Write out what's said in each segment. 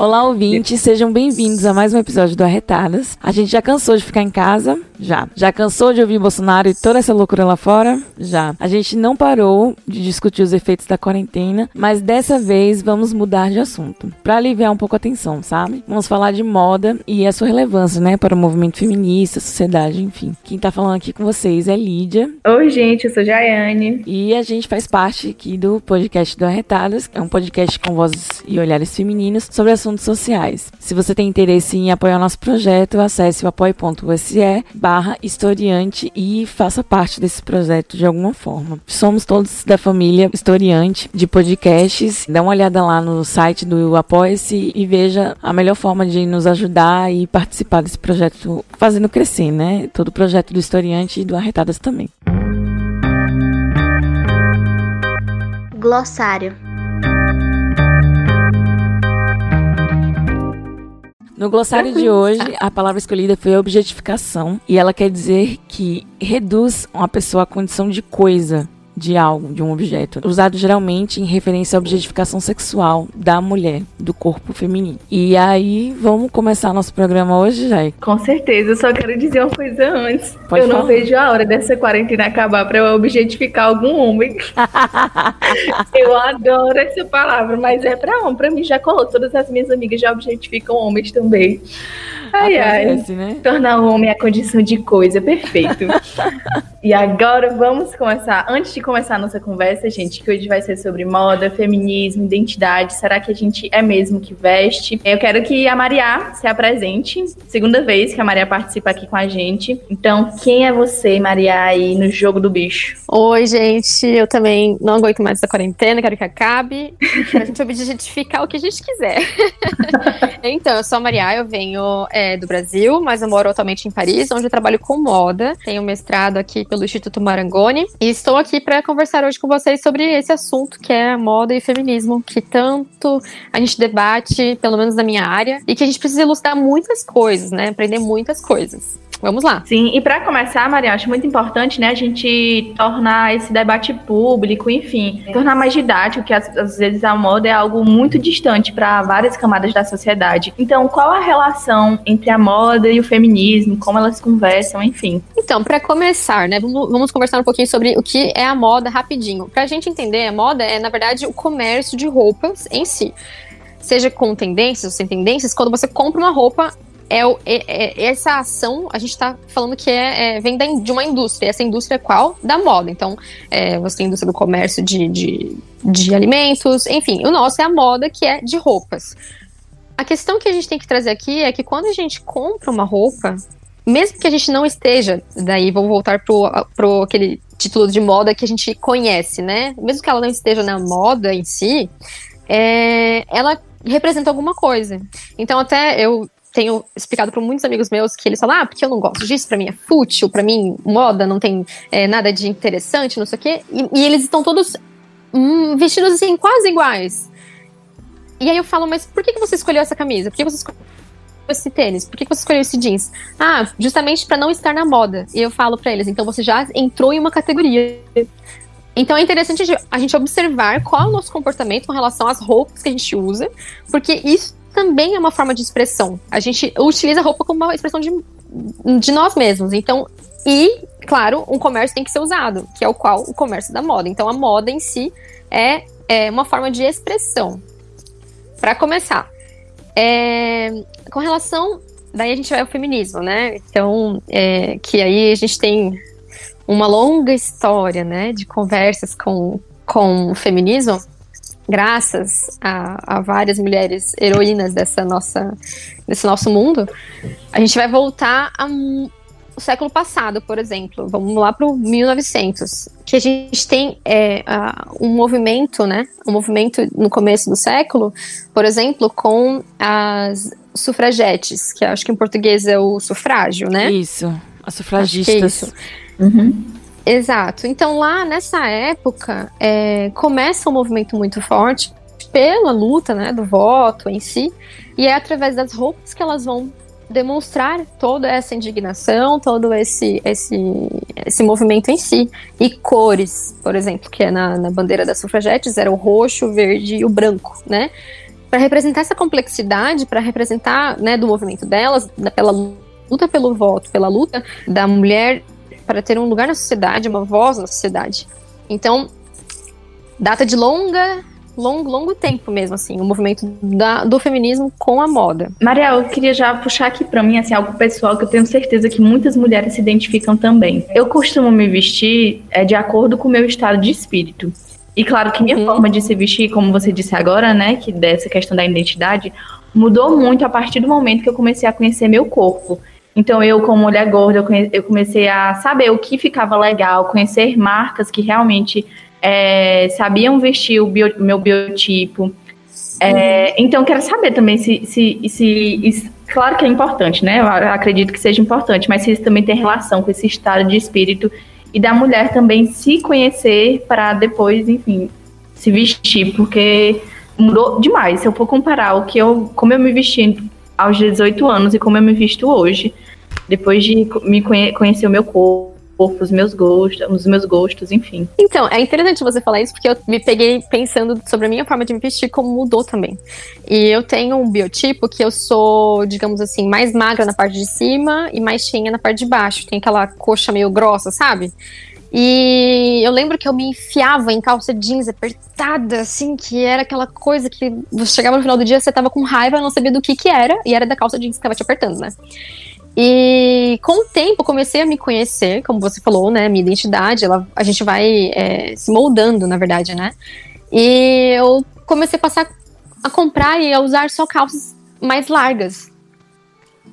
Olá, ouvintes, sejam bem-vindos a mais um episódio do Arretadas. A gente já cansou de ficar em casa? Já. Já cansou de ouvir Bolsonaro e toda essa loucura lá fora? Já. A gente não parou de discutir os efeitos da quarentena, mas dessa vez vamos mudar de assunto, para aliviar um pouco a tensão, sabe? Vamos falar de moda e a sua relevância, né, para o movimento feminista, sociedade, enfim. Quem tá falando aqui com vocês é Lídia. Oi, gente, eu sou Jaiane. E a gente faz parte aqui do podcast do Arretadas, é um podcast com vozes e olhares femininos sobre assuntos sociais. Se você tem interesse em apoiar nosso projeto, acesse o apoio.se barra historiante e faça parte desse projeto de alguma forma. Somos todos da família Historiante de podcasts. Dá uma olhada lá no site do Apoia-se e veja a melhor forma de nos ajudar e participar desse projeto, fazendo crescer, né? Todo o projeto do Historiante e do Arretadas também. Glossário No glossário de hoje, a palavra escolhida foi objetificação. E ela quer dizer que reduz uma pessoa à condição de coisa, de algo, de um objeto, usado geralmente em referência à objetificação sexual da mulher, do corpo feminino. E aí, vamos começar nosso programa hoje, Jai? Com certeza, eu só quero dizer uma coisa antes. Pode eu falar. não vejo a hora dessa quarentena acabar para eu objetificar algum homem. eu adoro essa palavra, mas é para homem. Para mim já colou. Todas as minhas amigas já objetificam homens também. Ai, Acontece, ai. né? Tornar o homem a condição de coisa, perfeito. e agora vamos começar. Antes de começar a nossa conversa, gente, que hoje vai ser sobre moda, feminismo, identidade. Será que a gente é mesmo que veste? Eu quero que a Maria se apresente. Segunda vez que a Maria participa aqui com a gente. Então, quem é você, Maria, aí no jogo do bicho? Oi, gente. Eu também não aguento mais essa quarentena, quero que acabe. Pra gente objetificar o que a gente quiser. então, eu sou a Maria, eu venho é, do Brasil, mas eu moro atualmente em Paris, onde eu trabalho com moda. Tenho mestrado aqui pelo Instituto Marangoni. E estou aqui para conversar hoje com vocês sobre esse assunto que é moda e feminismo, que tanto a gente debate, pelo menos na minha área, e que a gente precisa elucidar muitas coisas, né? Aprender muitas coisas. Vamos lá. Sim, e para começar, Maria, acho muito importante, né, a gente tornar esse debate público, enfim, tornar mais didático, que às, às vezes a moda é algo muito distante para várias camadas da sociedade. Então, qual a relação entre a moda e o feminismo, como elas conversam, enfim. Então, para começar, né, vamos, conversar um pouquinho sobre o que é a moda rapidinho. Pra gente entender, a moda é, na verdade, o comércio de roupas em si. Seja com tendências ou sem tendências, quando você compra uma roupa, é, o- é- é- essa ação, a gente tá falando que é, é- vem da de uma indústria. Essa indústria é qual? Da moda. Então, é, você tem a indústria do comércio de, de, de alimentos, enfim. O nosso é a moda, que é de roupas. A questão que a gente tem que trazer aqui é que quando a gente compra uma roupa, mesmo que a gente não esteja, daí vou voltar pro, pro aquele título de moda que a gente conhece, né? Mesmo que ela não esteja na moda em si, é, ela representa alguma coisa. Então, até eu tenho explicado para muitos amigos meus que eles falam, ah, porque eu não gosto disso, pra mim é fútil, pra mim moda não tem é, nada de interessante, não sei o quê. E, e eles estão todos hum, vestidos assim, quase iguais. E aí eu falo, mas por que, que você escolheu essa camisa? Por que você escolheu esse tênis? Por que você escolheu esse jeans? Ah, justamente para não estar na moda. E eu falo para eles, então você já entrou em uma categoria. Então é interessante a gente observar qual é o nosso comportamento com relação às roupas que a gente usa, porque isso também é uma forma de expressão. A gente utiliza a roupa como uma expressão de, de nós mesmos. Então, e, claro, um comércio tem que ser usado, que é o qual o comércio da moda. Então, a moda em si é, é uma forma de expressão. Para começar, é, com relação. Daí a gente vai ao feminismo, né? Então, é, que aí a gente tem uma longa história, né, de conversas com, com o feminismo, graças a, a várias mulheres heroínas dessa nossa, desse nosso mundo. A gente vai voltar a o século passado, por exemplo, vamos lá para o 1900, que a gente tem é, um movimento, né? Um movimento no começo do século, por exemplo, com as sufragetes, que acho que em português é o sufrágio, né? Isso, as sufragistas. É isso. Uhum. Exato. Então lá nessa época é, começa um movimento muito forte pela luta, né, do voto em si, e é através das roupas que elas vão demonstrar toda essa indignação, todo esse, esse, esse movimento em si. E cores, por exemplo, que é na, na bandeira das sufragetes, era o roxo, o verde e o branco, né? Para representar essa complexidade, para representar né, do movimento delas, pela luta pelo voto, pela luta da mulher para ter um lugar na sociedade, uma voz na sociedade. Então, data de longa longo, longo tempo mesmo, assim, o movimento da, do feminismo com a moda. Mariel, eu queria já puxar aqui para mim, assim, algo pessoal que eu tenho certeza que muitas mulheres se identificam também. Eu costumo me vestir é, de acordo com o meu estado de espírito. E claro que minha uhum. forma de se vestir, como você disse agora, né, que dessa questão da identidade, mudou muito a partir do momento que eu comecei a conhecer meu corpo. Então, eu, como mulher gorda, eu comecei a saber o que ficava legal, conhecer marcas que realmente é, sabiam vestir o bio, meu biotipo. É, então, quero saber também se, se, se isso, Claro que é importante, né? Eu acredito que seja importante, mas se isso também tem relação com esse estado de espírito e da mulher também se conhecer para depois, enfim, se vestir, porque mudou demais. Se eu for comparar o que eu, como eu me vesti aos 18 anos e como eu me visto hoje, depois de me conhecer o meu corpo os meus gostos, os meus gostos, enfim. Então, é interessante você falar isso porque eu me peguei pensando sobre a minha forma de me vestir como mudou também. E eu tenho um biotipo que eu sou, digamos assim, mais magra na parte de cima e mais cheinha na parte de baixo. Tem aquela coxa meio grossa, sabe? E eu lembro que eu me enfiava em calça jeans apertada, assim, que era aquela coisa que você chegava no final do dia, você tava com raiva, não sabia do que que era, e era da calça jeans que tava te apertando, né? E com o tempo comecei a me conhecer, como você falou, né? Minha identidade, ela, a gente vai é, se moldando, na verdade, né? E eu comecei a passar a comprar e a usar só calças mais largas.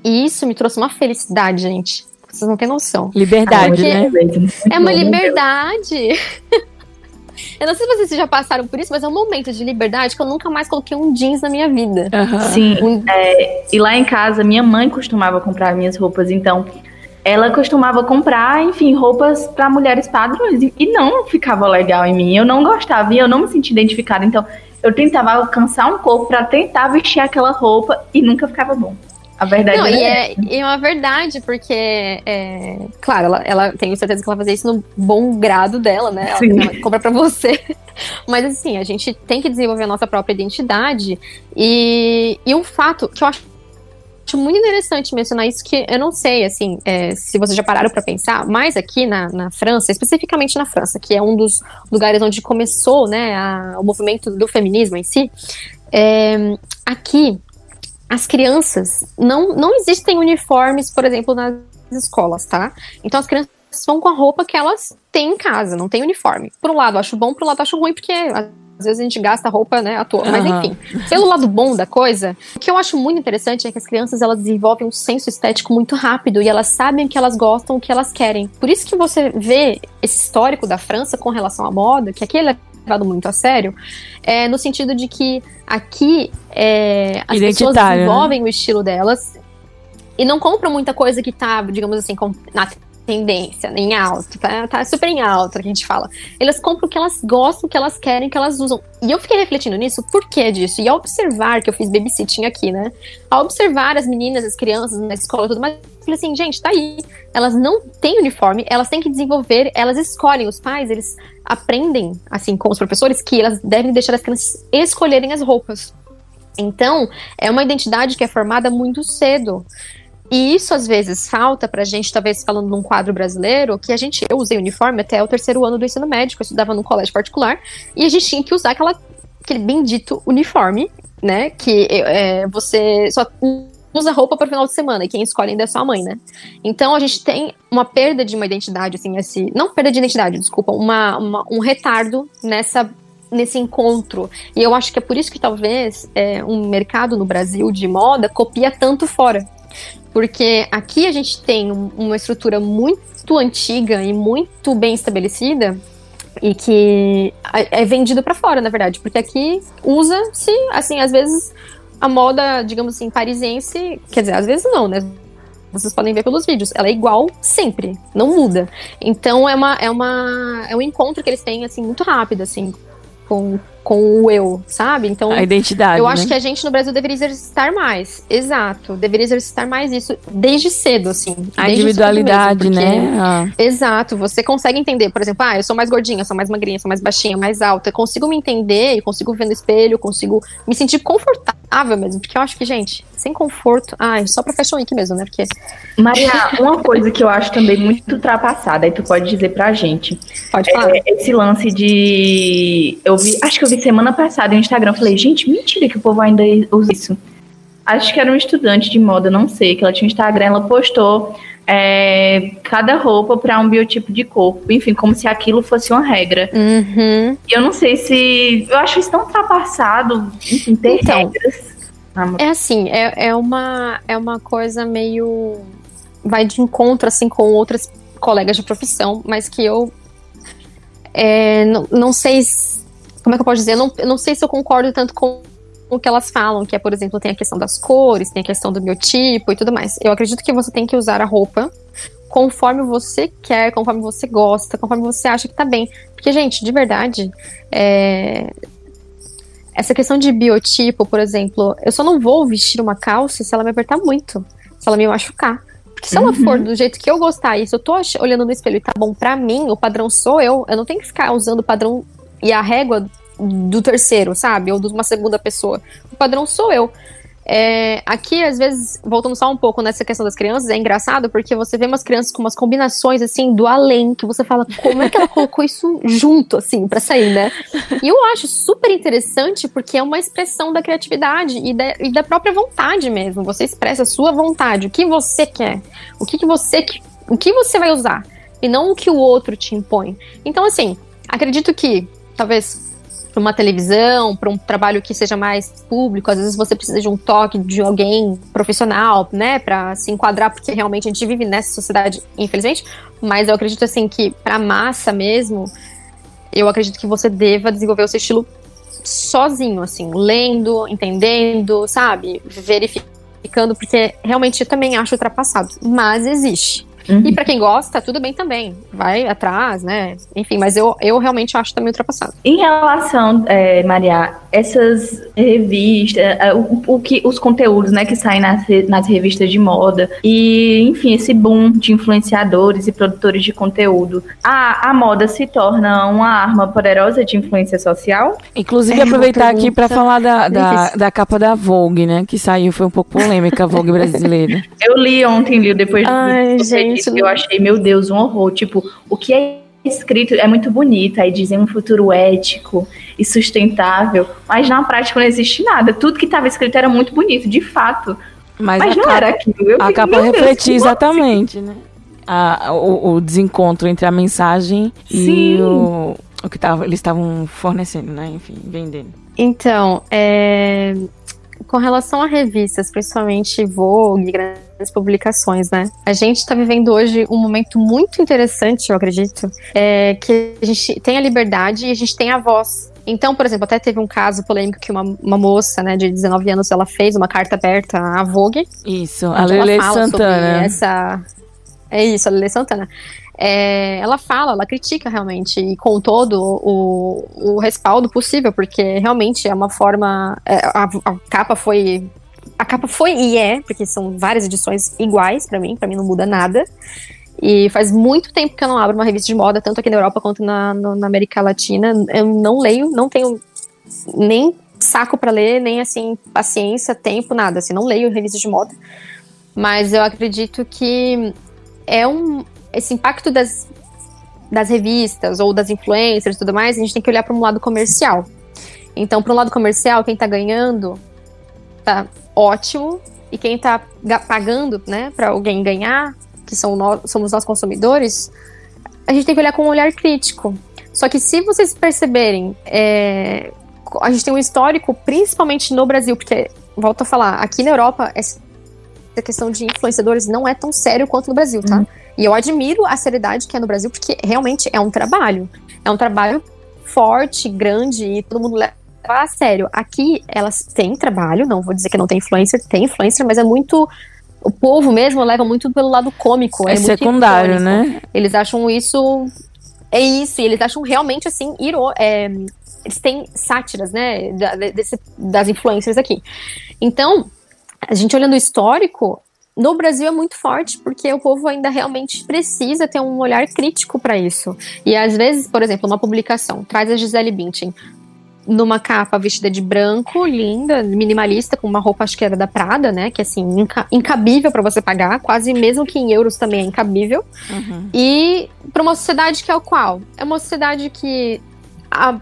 E isso me trouxe uma felicidade, gente. Vocês não têm noção. Liberdade, né? É uma liberdade. Eu não sei se vocês já passaram por isso, mas é um momento de liberdade que eu nunca mais coloquei um jeans na minha vida. Uhum. Sim. Um... É, e lá em casa, minha mãe costumava comprar minhas roupas, então ela costumava comprar, enfim, roupas para mulheres padrões e não ficava legal em mim. Eu não gostava e eu não me sentia identificada. Então, eu tentava alcançar um corpo para tentar vestir aquela roupa e nunca ficava bom. A verdade não, é. E é, e é uma verdade, porque, é, claro, ela, ela tenho certeza que ela fazia isso no bom grado dela, né? Ela, ela compra pra você. Mas assim, a gente tem que desenvolver a nossa própria identidade. E, e um fato que eu acho acho muito interessante mencionar isso, que eu não sei, assim, é, se vocês já pararam para pensar, mas aqui na, na, França, especificamente na França, que é um dos lugares onde começou, né, a, o movimento do feminismo em si, é, aqui as crianças não, não existem uniformes, por exemplo, nas escolas, tá? Então as crianças vão com a roupa que elas têm em casa, não tem uniforme. Por um lado eu acho bom, por um lado acho ruim, porque às vezes a gente gasta roupa, né, à toa. Mas enfim, pelo lado bom da coisa, o que eu acho muito interessante é que as crianças elas desenvolvem um senso estético muito rápido e elas sabem o que elas gostam, o que elas querem. Por isso que você vê esse histórico da França com relação à moda, que aqui ele é levado muito a sério, é, no sentido de que aqui é, as pessoas né? desenvolvem né? o estilo delas e não compram muita coisa que tá, digamos assim, na tendência, em alto, tá, tá super em alto, que a gente fala. Elas compram o que elas gostam, o que elas querem, o que elas usam. E eu fiquei refletindo nisso, por que disso? E ao observar que eu fiz babysitting aqui, né? Ao observar as meninas, as crianças na escola e tudo mais, falei assim, gente, tá aí. Elas não têm uniforme, elas têm que desenvolver, elas escolhem. Os pais, eles aprendem, assim, com os professores, que elas devem deixar as crianças escolherem as roupas. Então, é uma identidade que é formada muito cedo. E isso às vezes falta pra gente, talvez falando num quadro brasileiro, que a gente, eu usei uniforme até o terceiro ano do ensino médico, eu estudava num colégio particular, e a gente tinha que usar aquela, aquele bendito uniforme, né? Que é, você só usa roupa para o final de semana, e quem escolhe ainda é sua mãe, né? Então a gente tem uma perda de uma identidade, assim, esse. Não perda de identidade, desculpa, uma, uma um retardo nessa nesse encontro. E eu acho que é por isso que talvez é, um mercado no Brasil de moda copia tanto fora. Porque aqui a gente tem um, uma estrutura muito antiga e muito bem estabelecida e que é vendido para fora, na verdade, porque aqui usa-se, assim, às vezes a moda, digamos assim, parisiense, quer dizer, às vezes não, né? Vocês podem ver pelos vídeos, ela é igual sempre, não muda. Então é uma é uma é um encontro que eles têm assim muito rápido assim com com o eu, sabe? Então, a identidade. Eu né? acho que a gente no Brasil deveria exercitar mais. Exato. Deveria exercitar mais isso desde cedo, assim. A individualidade, mesmo, porque... né? Ah. Exato. Você consegue entender, por exemplo, ah, eu sou mais gordinha, sou mais magrinha, sou mais baixinha, mais alta. Eu consigo me entender, consigo ver no espelho, consigo me sentir confortável mesmo. Porque eu acho que, gente, sem conforto. Ai, só pra Fashion Week mesmo, né? Porque. Maria, uma coisa que eu acho também muito ultrapassada, aí tu pode dizer pra gente. Pode falar. É esse lance de. Eu vi. Acho que eu vi semana passada no Instagram. Falei, gente, mentira que o povo ainda usa isso. Acho que era um estudante de moda, não sei, que ela tinha um Instagram, ela postou é, cada roupa para um biotipo de corpo. Enfim, como se aquilo fosse uma regra. Uhum. E eu não sei se. Eu acho isso tão ultrapassado, enfim, ter então, regras. É assim, é, é, uma, é uma coisa meio. Vai de encontro, assim, com outras colegas de profissão, mas que eu. É, não, não sei se como é que eu posso dizer? Eu não, eu não sei se eu concordo tanto com o que elas falam, que é, por exemplo, tem a questão das cores, tem a questão do biotipo e tudo mais. Eu acredito que você tem que usar a roupa conforme você quer, conforme você gosta, conforme você acha que tá bem. Porque, gente, de verdade, é... essa questão de biotipo, por exemplo, eu só não vou vestir uma calça se ela me apertar muito, se ela me machucar. Porque se uhum. ela for do jeito que eu gostar e se eu tô olhando no espelho e tá bom pra mim, o padrão sou eu, eu não tenho que ficar usando o padrão e a régua do terceiro, sabe? Ou de uma segunda pessoa. O padrão sou eu. É, aqui, às vezes, voltando só um pouco nessa questão das crianças, é engraçado porque você vê umas crianças com umas combinações, assim, do além, que você fala, como é que ela colocou isso junto, assim, pra sair, né? E eu acho super interessante porque é uma expressão da criatividade e da, e da própria vontade mesmo. Você expressa a sua vontade, o que você quer, o que, que você, o que você vai usar, e não o que o outro te impõe. Então, assim, acredito que talvez para uma televisão, para um trabalho que seja mais público, às vezes você precisa de um toque de alguém profissional, né, para se enquadrar, porque realmente a gente vive nessa sociedade, infelizmente. Mas eu acredito assim que para massa mesmo, eu acredito que você deva desenvolver o seu estilo sozinho, assim, lendo, entendendo, sabe, verificando, porque realmente eu também acho ultrapassado, mas existe. Uhum. E para quem gosta, tudo bem também. Vai atrás, né? Enfim, mas eu, eu realmente acho também ultrapassado. Em relação, é, Maria, essas revistas, é, o, o, que, os conteúdos né, que saem nas, nas revistas de moda, e, enfim, esse boom de influenciadores e produtores de conteúdo, a, a moda se torna uma arma poderosa de influência social? Inclusive, é aproveitar aqui para falar da, da, da, capa da Vogue, né? Que saiu, foi um pouco polêmica, a Vogue brasileira. Eu li ontem, li depois Ai, gente isso. Eu achei, meu Deus, um horror. Tipo, o que é escrito é muito bonito, aí dizem um futuro ético e sustentável, mas na prática não existe nada. Tudo que estava escrito era muito bonito, de fato. Mas, mas não capa, era aquilo. Eu a capa refletia exatamente, né? A, o, o, desencontro entre a mensagem Sim. e o, o que tava, eles estavam fornecendo, né? Enfim, vendendo. Então, é, com relação a revistas, principalmente Vogue, grandes publicações, né? A gente está vivendo hoje um momento muito interessante, eu acredito, é, que a gente tem a liberdade e a gente tem a voz. Então, por exemplo, até teve um caso polêmico que uma, uma moça, né, de 19 anos, ela fez uma carta aberta à Vogue. Isso, a Lele Santana. Essa... É isso, a Lele Santana é, ela fala, ela critica realmente, e com todo o, o respaldo possível, porque realmente é uma forma. É, a, a, capa foi. A capa foi e é, porque são várias edições iguais para mim, para mim não muda nada. E faz muito tempo que eu não abro uma revista de moda, tanto aqui na Europa quanto na, no, na América Latina. Eu não leio, não tenho nem saco para ler, nem assim, paciência, tempo, nada. Assim, não leio revistas de moda. Mas eu acredito que é um, esse impacto das, das revistas ou das influencers e tudo mais, a gente tem que olhar para um lado comercial. Então, para um lado comercial, quem está ganhando tá ótimo, e quem está pagando, né, para alguém ganhar, que são nós, somos nós consumidores, a gente tem que olhar com um olhar crítico. Só que se vocês perceberem, é, a gente tem um histórico, principalmente no Brasil, porque, volto a falar, aqui na Europa é a questão de influenciadores não é tão sério quanto no Brasil, tá? Uhum. E eu admiro a seriedade que é no Brasil, porque realmente é um trabalho. É um trabalho forte, grande, e todo mundo leva a sério. Aqui, elas têm trabalho, não vou dizer que não tem influencer, tem influencer, mas é muito o povo mesmo leva muito pelo lado cômico. É, é secundário, né? Eles acham isso. É isso, e eles acham realmente assim, iro, é, eles têm sátiras, né? Da, desse, das influências aqui. Então, a gente olhando o histórico, no Brasil é muito forte, porque o povo ainda realmente precisa ter um olhar crítico para isso. E às vezes, por exemplo, uma publicação traz a Gisele Bündchen numa capa vestida de branco, linda, minimalista, com uma roupa acho que era da Prada, né? Que assim, inca incabível para você pagar, quase mesmo que em euros também é incabível. Uhum. E para uma sociedade que é o qual? É uma sociedade que a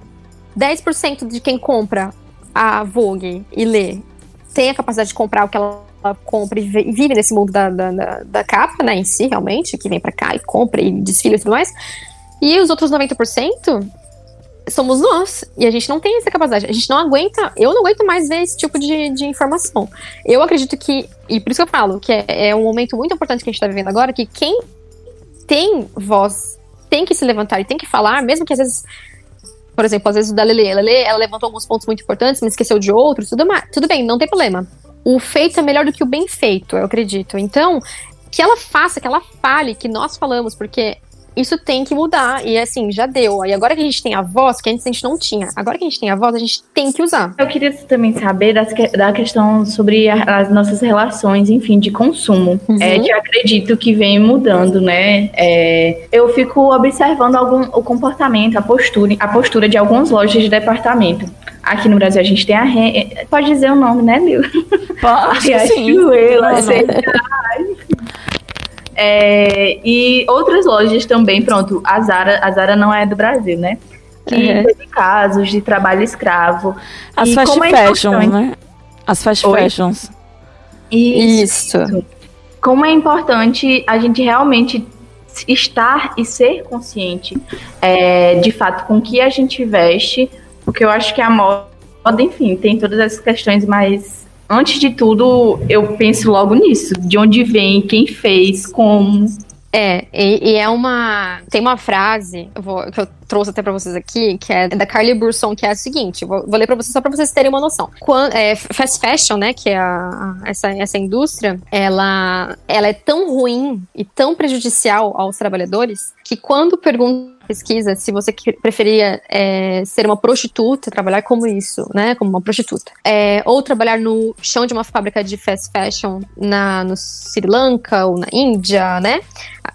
10% de quem compra a Vogue e lê tem a capacidade de comprar o que ela compra e vive nesse mundo da, da, da, da capa, né, em si, realmente, que vem para cá e compra e desfila e tudo mais. E os outros 90% somos nós. E a gente não tem essa capacidade. A gente não aguenta. Eu não aguento mais ver esse tipo de, de informação. Eu acredito que. E por isso que eu falo, que é, é um momento muito importante que a gente está vivendo agora, que quem tem voz tem que se levantar e tem que falar, mesmo que às vezes. Por exemplo, às vezes o da Lele, ela, ela levantou alguns pontos muito importantes, me esqueceu de outros, tudo, tudo bem, não tem problema. O feito é melhor do que o bem feito, eu acredito. Então, que ela faça, que ela fale, que nós falamos, porque isso tem que mudar. E assim, já deu. E agora que a gente tem a voz, que antes a gente não tinha, agora que a gente tem a voz, a gente tem que usar. Eu queria também saber das, da questão sobre as nossas relações, enfim, de consumo. Uhum. É, que eu acredito que vem mudando, né? É, eu fico observando algum, o comportamento, a postura, a postura de algumas lojas de departamento. Aqui no Brasil a gente tem a Pode dizer o nome, né, Lil? Pode, sim. É, e outras lojas também, pronto, a Zara, a Zara não é do Brasil, né? Que uhum. teve casos de trabalho escravo. As e fast é fashions, né? As fast Oi? fashions. Isso. Isso. Como é importante a gente realmente estar e ser consciente é, de fato com o que a gente veste, porque eu acho que a moda, enfim, tem todas essas questões mais antes de tudo, eu penso logo nisso. De onde vem, quem fez, como. É, e, e é uma. Tem uma frase vou, que eu trouxe até pra vocês aqui, que é da Carly Burson, que é a seguinte: vou, vou ler pra vocês só pra vocês terem uma noção. Quando, é, fast fashion, né, que é a, a, essa, essa indústria, ela, ela é tão ruim e tão prejudicial aos trabalhadores que quando perguntam pesquisa se você preferia é, ser uma prostituta, trabalhar como isso, né, como uma prostituta, é, ou trabalhar no chão de uma fábrica de fast fashion na, no Sri Lanka ou na Índia, né,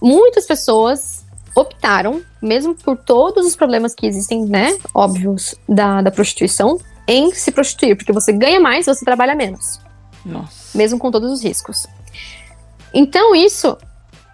muitas pessoas optaram, mesmo por todos os problemas que existem, né, óbvios, da, da prostituição, em se prostituir, porque você ganha mais você trabalha menos. Nossa. Mesmo com todos os riscos. Então, isso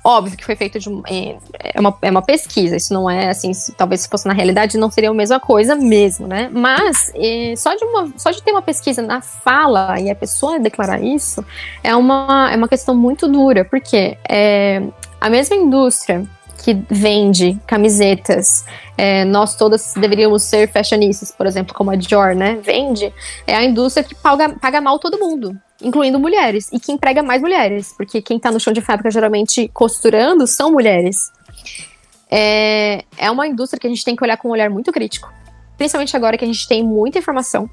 Óbvio que foi feito de é, é, uma, é uma pesquisa, isso não é assim, se, talvez se fosse na realidade não seria a mesma coisa mesmo, né? Mas é, só, de uma, só de ter uma pesquisa na fala e a pessoa declarar isso é uma, é uma questão muito dura, porque é, a mesma indústria que vende camisetas, é, nós todas deveríamos ser fashionistas, por exemplo, como a Dior, né? Vende, é a indústria que paga, paga mal todo mundo incluindo mulheres, e que emprega mais mulheres, porque quem está no chão de fábrica geralmente costurando são mulheres. É, é uma indústria que a gente tem que olhar com um olhar muito crítico, principalmente agora que a gente tem muita informação,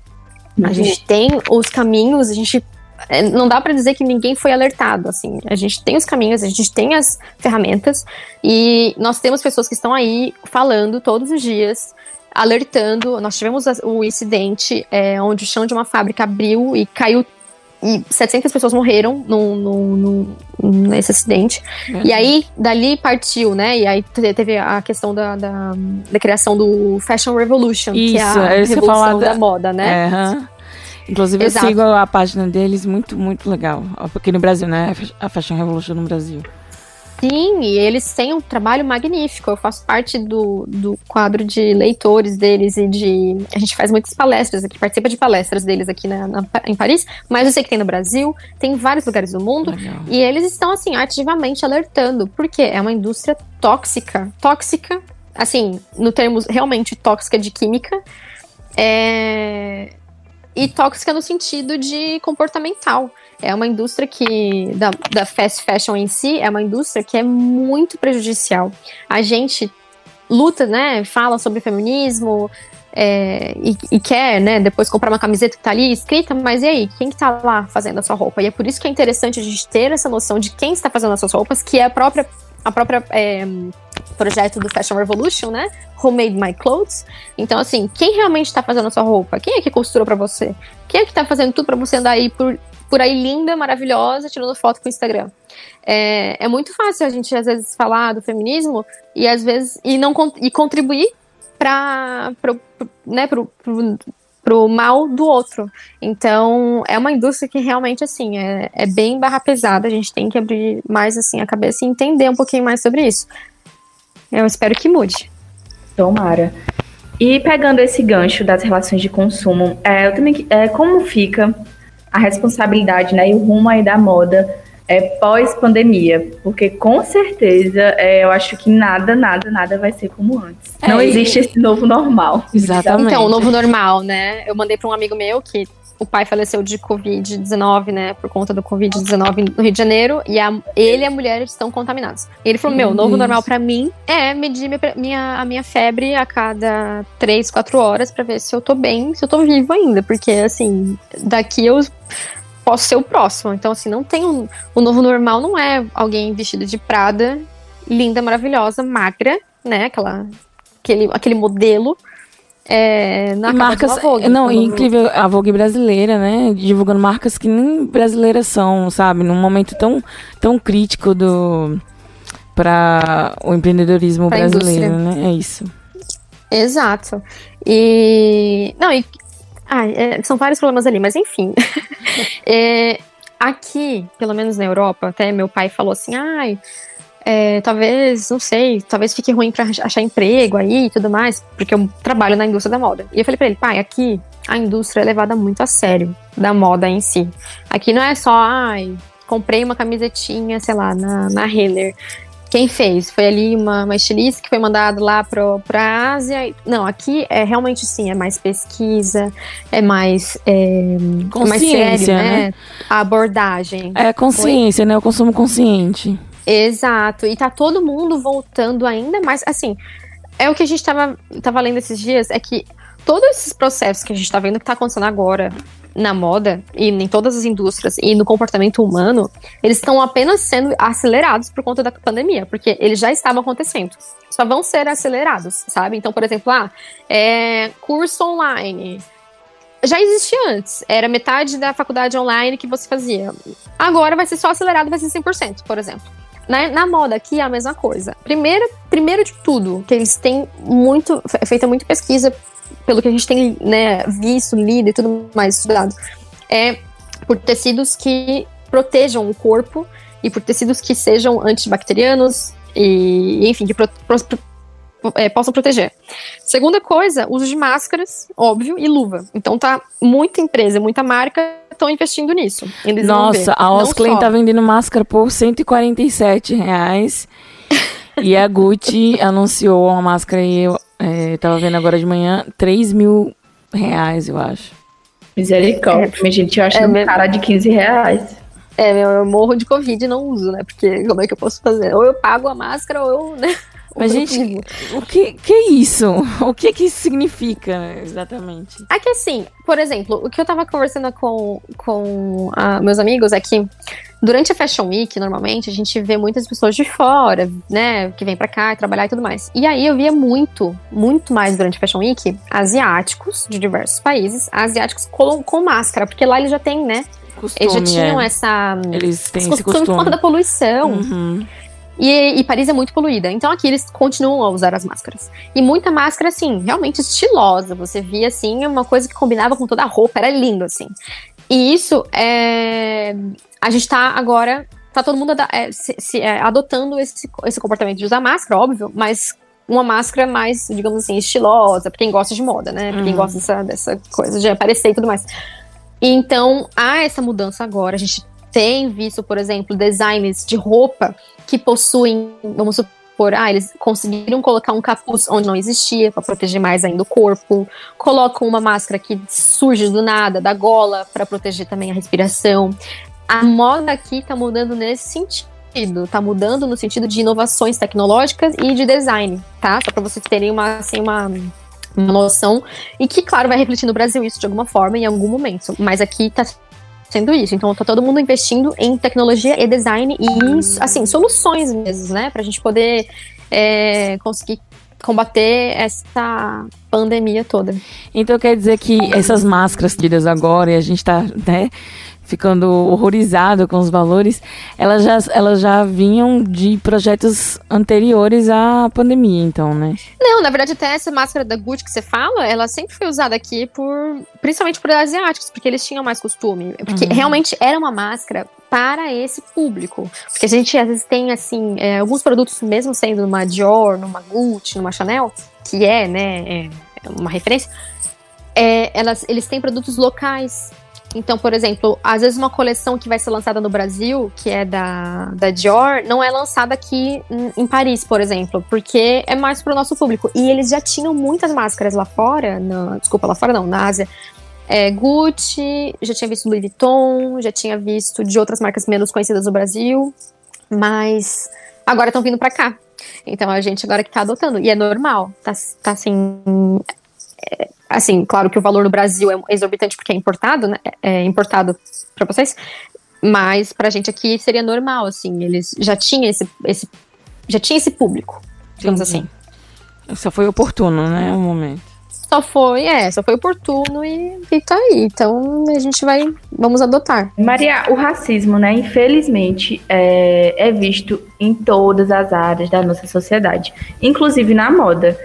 uhum. a gente tem os caminhos, a gente é, não dá para dizer que ninguém foi alertado, assim. A gente tem os caminhos, a gente tem as ferramentas e nós temos pessoas que estão aí falando todos os dias, alertando. Nós tivemos o incidente é, onde o chão de uma fábrica abriu e caiu e 700 pessoas morreram no, no, no nesse acidente. Uhum. E aí, dali partiu, né? E aí teve a questão da, da, da criação do Fashion Revolution, isso, que é a é revolução da... da... moda, né? Uhum. Inclusive, Exato. eu sigo a página deles, muito, muito legal. Aqui no Brasil, né? A Fashion Revolution no Brasil. Sim, e eles têm um trabalho magnífico. Eu faço parte do, do quadro de leitores deles e de. A gente faz muitas palestras aqui, participa de palestras deles aqui na, na em Paris, mas eu sei que tem no Brasil, tem em vários lugares do mundo, Legal. e eles estão, assim, ativamente alertando, porque é uma indústria tóxica. Tóxica, assim, no termos realmente tóxica de química. É... E tóxica no sentido de comportamental é uma indústria que, da, da fast fashion em si, é uma indústria que é muito prejudicial. A gente luta, né, fala sobre feminismo, é, e, e, quer, né, depois comprar uma camiseta que tá ali escrita, mas e aí, quem que tá lá fazendo a sua roupa? E é por isso que é interessante a gente ter essa noção de quem está fazendo as suas roupas, que é a própria, a própria é, projeto do Fashion Revolution, né, Who Made My Clothes. Então, assim, quem realmente está fazendo a sua roupa? Quem é que costurou para você? Quem é que tá fazendo tudo para você andar aí por, por aí linda, maravilhosa, tirando foto pro Instagram? É, é muito fácil a gente, às vezes, falar do feminismo e, às vezes, e, não, e contribuir para pro, né, pro, pro, pro, mal do outro. Então, é uma indústria que realmente, assim, é, é bem barra pesada. A gente tem que abrir mais, assim, a cabeça e entender um pouquinho mais sobre isso. Eu espero que mude. Tomara. E pegando esse gancho das relações de consumo, é, eu também, é, como fica a responsabilidade né, e o rumo aí da moda é, pós-pandemia, porque com certeza é, eu acho que nada, nada, nada vai ser como antes. É, Não existe esse novo normal. Exatamente. Então, o novo normal, né? Eu mandei para um amigo meu que o pai faleceu de Covid-19, né? Por conta do Covid-19 no Rio de Janeiro. E a, ele e a mulher estão contaminados. E ele falou: Meu, o novo normal para mim é medir minha, minha, a minha febre a cada 3, 4 horas para ver se eu tô bem, se eu tô vivo ainda. Porque, assim, daqui eu posso ser o próximo. Então, assim, não tem um. O novo normal não é alguém vestido de Prada, linda, maravilhosa, magra, né? Aquela, aquele, aquele modelo. É, na marcas, Vogue, não, incrível a Vogue brasileira, né? Divulgando marcas que nem brasileiras são, sabe? Num momento tão, tão crítico do para o empreendedorismo pra brasileiro, né? É isso. Exato. E não, e ah, é, são vários problemas ali, mas enfim. é, aqui, pelo menos na Europa, até meu pai falou assim: ai. É, talvez, não sei, talvez fique ruim para achar emprego aí e tudo mais, porque eu trabalho na indústria da moda. E eu falei pra ele, pai, aqui a indústria é levada muito a sério, da moda em si. Aqui não é só, ai, comprei uma camisetinha, sei lá, na, na Renner quem fez? Foi ali uma, uma estilista que foi mandado lá para a Ásia. Não, aqui é realmente sim, é mais pesquisa, é mais, é, é mais sério, né? né? A abordagem. É consciência, Foi? né? O consumo consciente. Exato. E tá todo mundo voltando ainda mais. Assim, é o que a gente tava, tava lendo esses dias, é que todos esses processos que a gente tá vendo que tá acontecendo agora na moda e em todas as indústrias e no comportamento humano, eles estão apenas sendo acelerados por conta da pandemia, porque eles já estavam acontecendo. Só vão ser acelerados, sabe? Então, por exemplo, ah, é, curso online. Já existia antes, era metade da faculdade online que você fazia. Agora vai ser só acelerado, vai ser 100%, por exemplo. Na, na, moda aqui é a mesma coisa. Primeiro, primeiro de tudo, que eles têm muito, feita muita pesquisa pelo que a gente tem né, visto, lido e tudo mais estudado, é por tecidos que protejam o corpo e por tecidos que sejam antibacterianos e, enfim, que pro, pro, é, possam proteger. Segunda coisa, uso de máscaras, óbvio, e luva. Então tá muita empresa, muita marca estão investindo nisso. Nossa, a Osclen tá vendendo máscara por 147 reais. e a Gucci anunciou uma máscara aí, é, tava vendo agora de manhã, 3 mil reais, eu acho. Misericórdia, é, gente, eu acho é, um cara de 15 reais. É, meu, eu morro de Covid e não uso, né? Porque como é que eu posso fazer? Ou eu pago a máscara ou eu, né? Mas, gente, o que, que é isso? O que que isso significa exatamente? É que assim, por exemplo, o que eu tava conversando com, com uh, meus amigos é que durante a Fashion Week, normalmente, a gente vê muitas pessoas de fora, né, que vêm pra cá trabalhar e tudo mais. E aí eu via muito, muito mais durante a Fashion Week, asiáticos de diversos países, asiáticos com, com máscara, porque lá eles já têm, né, Costume, eles já tinham é. essa... Eles têm esse costume. Por conta da poluição. Uhum. E, e, Paris é muito poluída, então aqui eles continuam a usar as máscaras. E muita máscara, assim, realmente estilosa. Você via, assim, uma coisa que combinava com toda a roupa, era lindo, assim. E isso é. A gente tá agora. Tá todo mundo é, se, se, é, adotando esse, esse comportamento de usar máscara, óbvio, mas uma máscara mais, digamos assim, estilosa, pra quem gosta de moda, né? Pra quem uhum. gosta dessa, dessa coisa de aparecer e tudo mais. Então, há essa mudança agora. A gente tem visto, por exemplo, designs de roupa que possuem, vamos supor, ah, eles conseguiram colocar um capuz onde não existia para proteger mais ainda o corpo, colocam uma máscara que surge do nada, da gola, para proteger também a respiração. a moda aqui tá mudando nesse sentido. Tá mudando no sentido de inovações tecnológicas e de design, tá? Só para vocês terem uma, assim, uma, uma noção. E que, claro, vai refletir no Brasil isso de alguma forma, em algum momento. Mas aqui tá sendo isso. Então tá todo mundo investindo em tecnologia e design e, assim, soluções mesmo, né? Pra gente poder é, conseguir combater essa pandemia toda. Então quer dizer que essas máscaras tidas agora e a gente tá, né, ficando horrorizado com os valores, elas já, elas já vinham de projetos anteriores à pandemia, então, né? Não, na verdade, até essa máscara da Gucci que você fala, ela sempre foi usada aqui por, principalmente por asiáticos, porque eles tinham mais costume. Porque uhum. realmente era uma máscara para esse público. Porque a gente às vezes tem, assim, é, alguns produtos, mesmo sendo numa Dior, numa Gucci, numa Chanel, que é, né, é uma referência, é, elas, eles têm produtos locais então, por exemplo, às vezes uma coleção que vai ser lançada no Brasil, que é da, da Dior, não é lançada aqui em, Paris, por exemplo, porque é mais para o nosso público. E eles já tinham muitas máscaras lá fora, na, desculpa, lá fora não, na Ásia. É, Gucci, já tinha visto Louis Vuitton, já tinha visto de outras marcas menos conhecidas no Brasil, mas agora estão vindo para cá. Então a gente agora que tá adotando. E é normal, tá, tá assim. É, Assim, claro que o valor no Brasil é exorbitante porque é importado, né? É importado para vocês. Mas pra gente aqui seria normal, assim. Eles já tinham esse, esse, já tinha esse público, digamos Entendi. assim. Só foi oportuno, né? O momento. Só foi, é, só foi oportuno e, e tá aí. Então a gente vai, vamos adotar. Maria, o racismo, né, infelizmente, é, é visto em todas as áreas da nossa sociedade, inclusive na moda.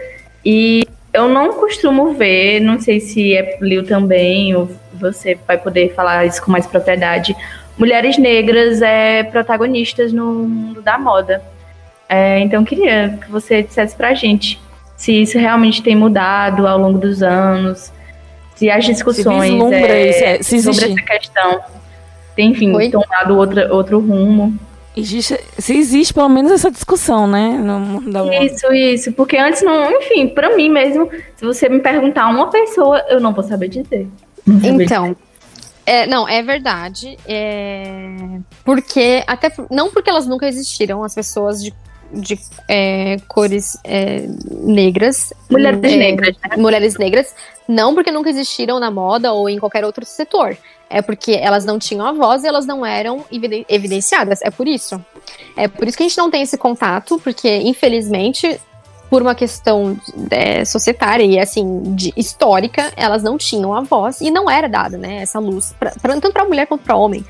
E eu não costumo ver, não sei se é Liu também, ou você vai poder falar isso com mais propriedade. Mulheres negras é, protagonistas no mundo da moda. É, então, queria que você dissesse pra gente se isso realmente tem mudado ao longo dos anos, se as discussões se é, isso, é, se sobre essa questão tem, enfim, Oi? tomado outro, outro rumo. Existe, se existe pelo menos essa discussão, né? No, isso, isso. Porque antes não, enfim, para mim mesmo, se você me perguntar uma pessoa, eu não vou saber dizer. Saber então. Dizer. É, não, é verdade. É, porque, até não porque elas nunca existiram, as pessoas de, de é, cores é, negras. Mulheres é, negras, né? Mulheres negras. Não porque nunca existiram na moda ou em qualquer outro setor é porque elas não tinham a voz e elas não eram evidenciadas. É por isso. É por isso que a gente não tem esse contato, porque, infelizmente, por uma questão é, societária e assim de, histórica, elas não tinham a voz e não era dada, né, essa luz pra, tanto para mulher quanto para homem.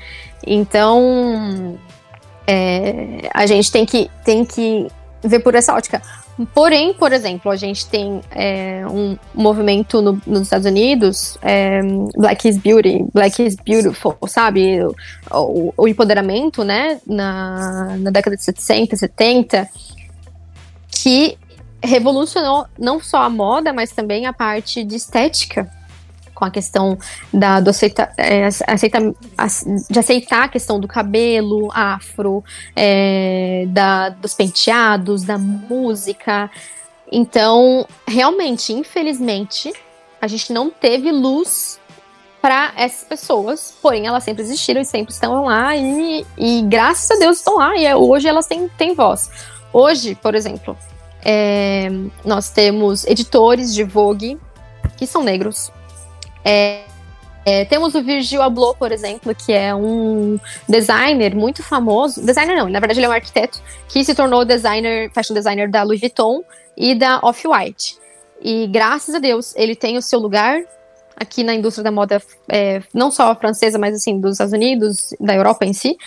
Então, é, a gente tem que tem que ver por essa ótica. Porém, por exemplo, a gente tem é, um movimento no, nos Estados Unidos, é, Black is Beauty, Black is Beautiful, sabe? O, o empoderamento, né, na, na década de 60, 70, que revolucionou não só a moda, mas também a parte de estética com a questão da, do aceita, é, aceita, de aceitar a questão do cabelo afro, é, da, dos penteados, da música. Então, realmente, infelizmente, a gente não teve luz para essas pessoas, porém elas sempre existiram e sempre estão lá e, e graças a Deus estão lá e é, hoje elas têm, têm voz. Hoje, por exemplo, é, nós temos editores de Vogue que são negros, é, é, temos o Virgil Abloh, por exemplo, que é um designer muito famoso. Designer não, na verdade ele é um arquiteto que se tornou designer, fashion designer da Louis Vuitton e da Off-White. E graças a Deus ele tem o seu lugar aqui na indústria da moda, é, não só francesa, mas assim dos Estados Unidos, da Europa em si.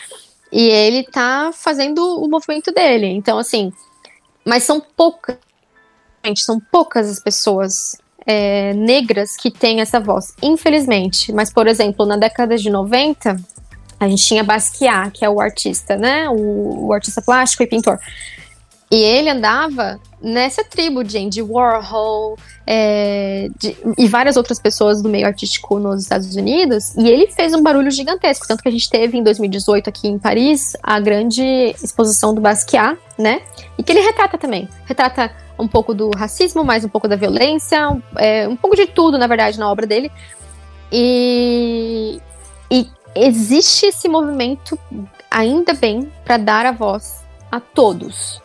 E ele tá fazendo o movimento dele. Então assim, mas são poucas, gente, são poucas as pessoas é, negras que têm essa voz, infelizmente. Mas, por exemplo, na década de 90, a gente tinha Basquiat, que é o artista, né? O, o artista plástico e pintor. E ele andava nessa tribo de Andy Warhol é, de, e várias outras pessoas do meio artístico nos Estados Unidos. E ele fez um barulho gigantesco. Tanto que a gente teve em 2018 aqui em Paris a grande exposição do Basquiat, né? E que ele retrata também. Retrata um pouco do racismo, mais um pouco da violência, é, um pouco de tudo, na verdade, na obra dele. E, e existe esse movimento, ainda bem, para dar a voz a todos.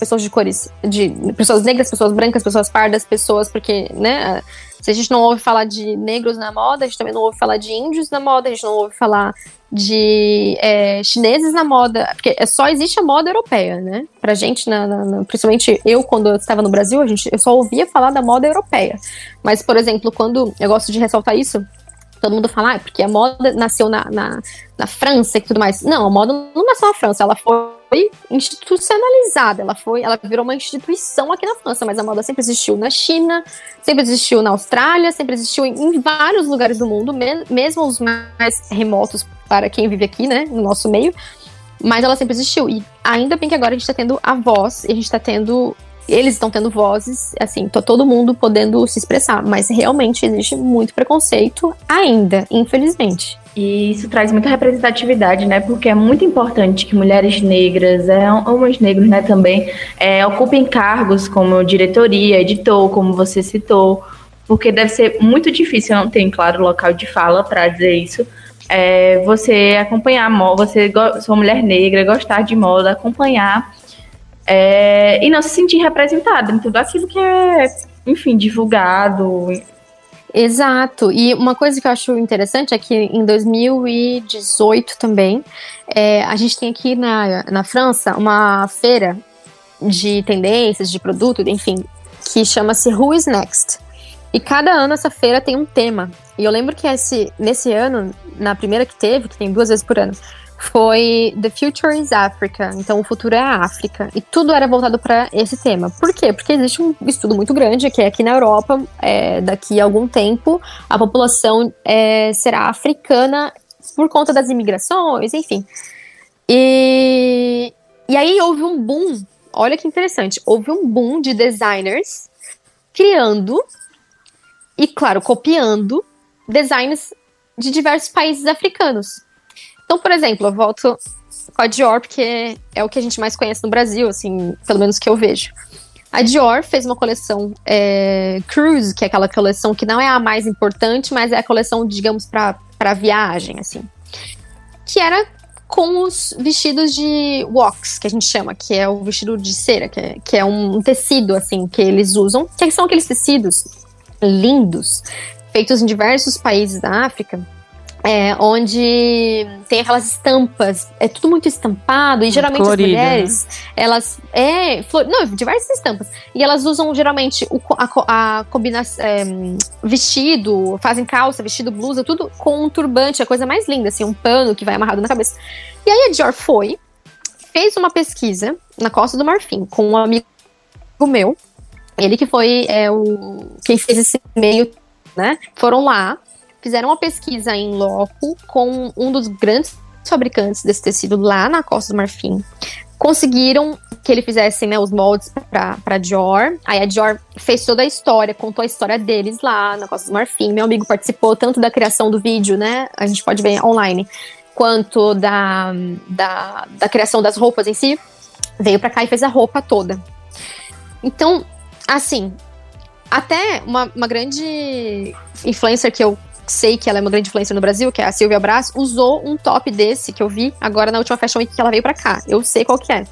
Pessoas de cores, de pessoas negras, pessoas brancas, pessoas pardas, pessoas, porque, né, se a gente não ouve falar de negros na moda, a gente também não ouve falar de índios na moda, a gente não ouve falar de é, chineses na moda, porque é só existe a moda europeia, né? Pra gente, na, na, principalmente eu, quando eu estava no Brasil, a gente, eu só ouvia falar da moda europeia. Mas, por exemplo, quando eu gosto de ressaltar isso, todo mundo fala, ah, porque a moda nasceu na, na, na França e tudo mais. Não, a moda não nasceu na França, ela foi institucionalizada, ela foi, ela virou uma instituição aqui na França, mas a moda sempre existiu na China, sempre existiu na Austrália, sempre existiu em, em vários lugares do mundo, me, mesmo os mais remotos para quem vive aqui, né, no nosso meio. Mas ela sempre existiu. E ainda bem que agora a gente tá tendo a voz, e a gente tá tendo eles estão tendo vozes, assim, tô todo mundo podendo se expressar, mas realmente existe muito preconceito ainda, infelizmente. E isso traz muita representatividade, né? Porque é muito importante que mulheres negras, é, homens negros, né, também, é, ocupem cargos como diretoria, editor, como você citou, porque deve ser muito difícil, não tem, claro, local de fala para dizer isso. É, você acompanhar moda, você sua mulher negra, gostar de moda, acompanhar é, e não se sentir representada em tudo aquilo que é, enfim, divulgado. Exato. E uma coisa que eu acho interessante é que em 2018 também, é, a gente tem aqui na, na França uma feira de tendências, de produto, enfim, que chama-se Who is Next. E cada ano essa feira tem um tema. E eu lembro que esse, nesse ano, na primeira que teve, que tem duas vezes por ano, foi The Future is Africa, então o futuro é a África. E tudo era voltado para esse tema. Por quê? Porque existe um estudo muito grande que é aqui na Europa, é, daqui a algum tempo, a população é, será africana por conta das imigrações, enfim. E, e aí houve um boom, olha que interessante, houve um boom de designers criando e, claro, copiando designs de diversos países africanos. Então, por exemplo, eu volto com a Dior, porque é o que a gente mais conhece no Brasil, assim, pelo menos que eu vejo. A Dior fez uma coleção é, Cruise, que é aquela coleção que não é a mais importante, mas é a coleção, digamos, para viagem, assim. Que era com os vestidos de wax, que a gente chama, que é o vestido de cera, que é, que é um tecido, assim, que eles usam, que são aqueles tecidos lindos, feitos em diversos países da África, é, onde tem aquelas estampas, é tudo muito estampado, e geralmente as mulheres, né? elas. É, flor, não, diversas estampas. E elas usam geralmente o, a, a combinação. É, vestido, fazem calça, vestido, blusa, tudo com um turbante, a coisa mais linda, assim, um pano que vai amarrado na cabeça. E aí a Dior foi, fez uma pesquisa na Costa do Marfim com um amigo meu, ele que foi é, o, quem fez esse meio, né? Foram lá fizeram uma pesquisa em loco com um dos grandes fabricantes desse tecido lá na Costa do Marfim. Conseguiram que ele fizesse né, os moldes para Dior. Aí a Dior fez toda a história, contou a história deles lá na Costa do Marfim. Meu amigo participou tanto da criação do vídeo, né? A gente pode ver online, quanto da, da, da criação das roupas em si. Veio para cá e fez a roupa toda. Então, assim, até uma, uma grande influencer que eu sei que ela é uma grande influência no Brasil, que é a Silvia Brás, usou um top desse que eu vi agora na última Fashion Week que ela veio pra cá. Eu sei qual que é.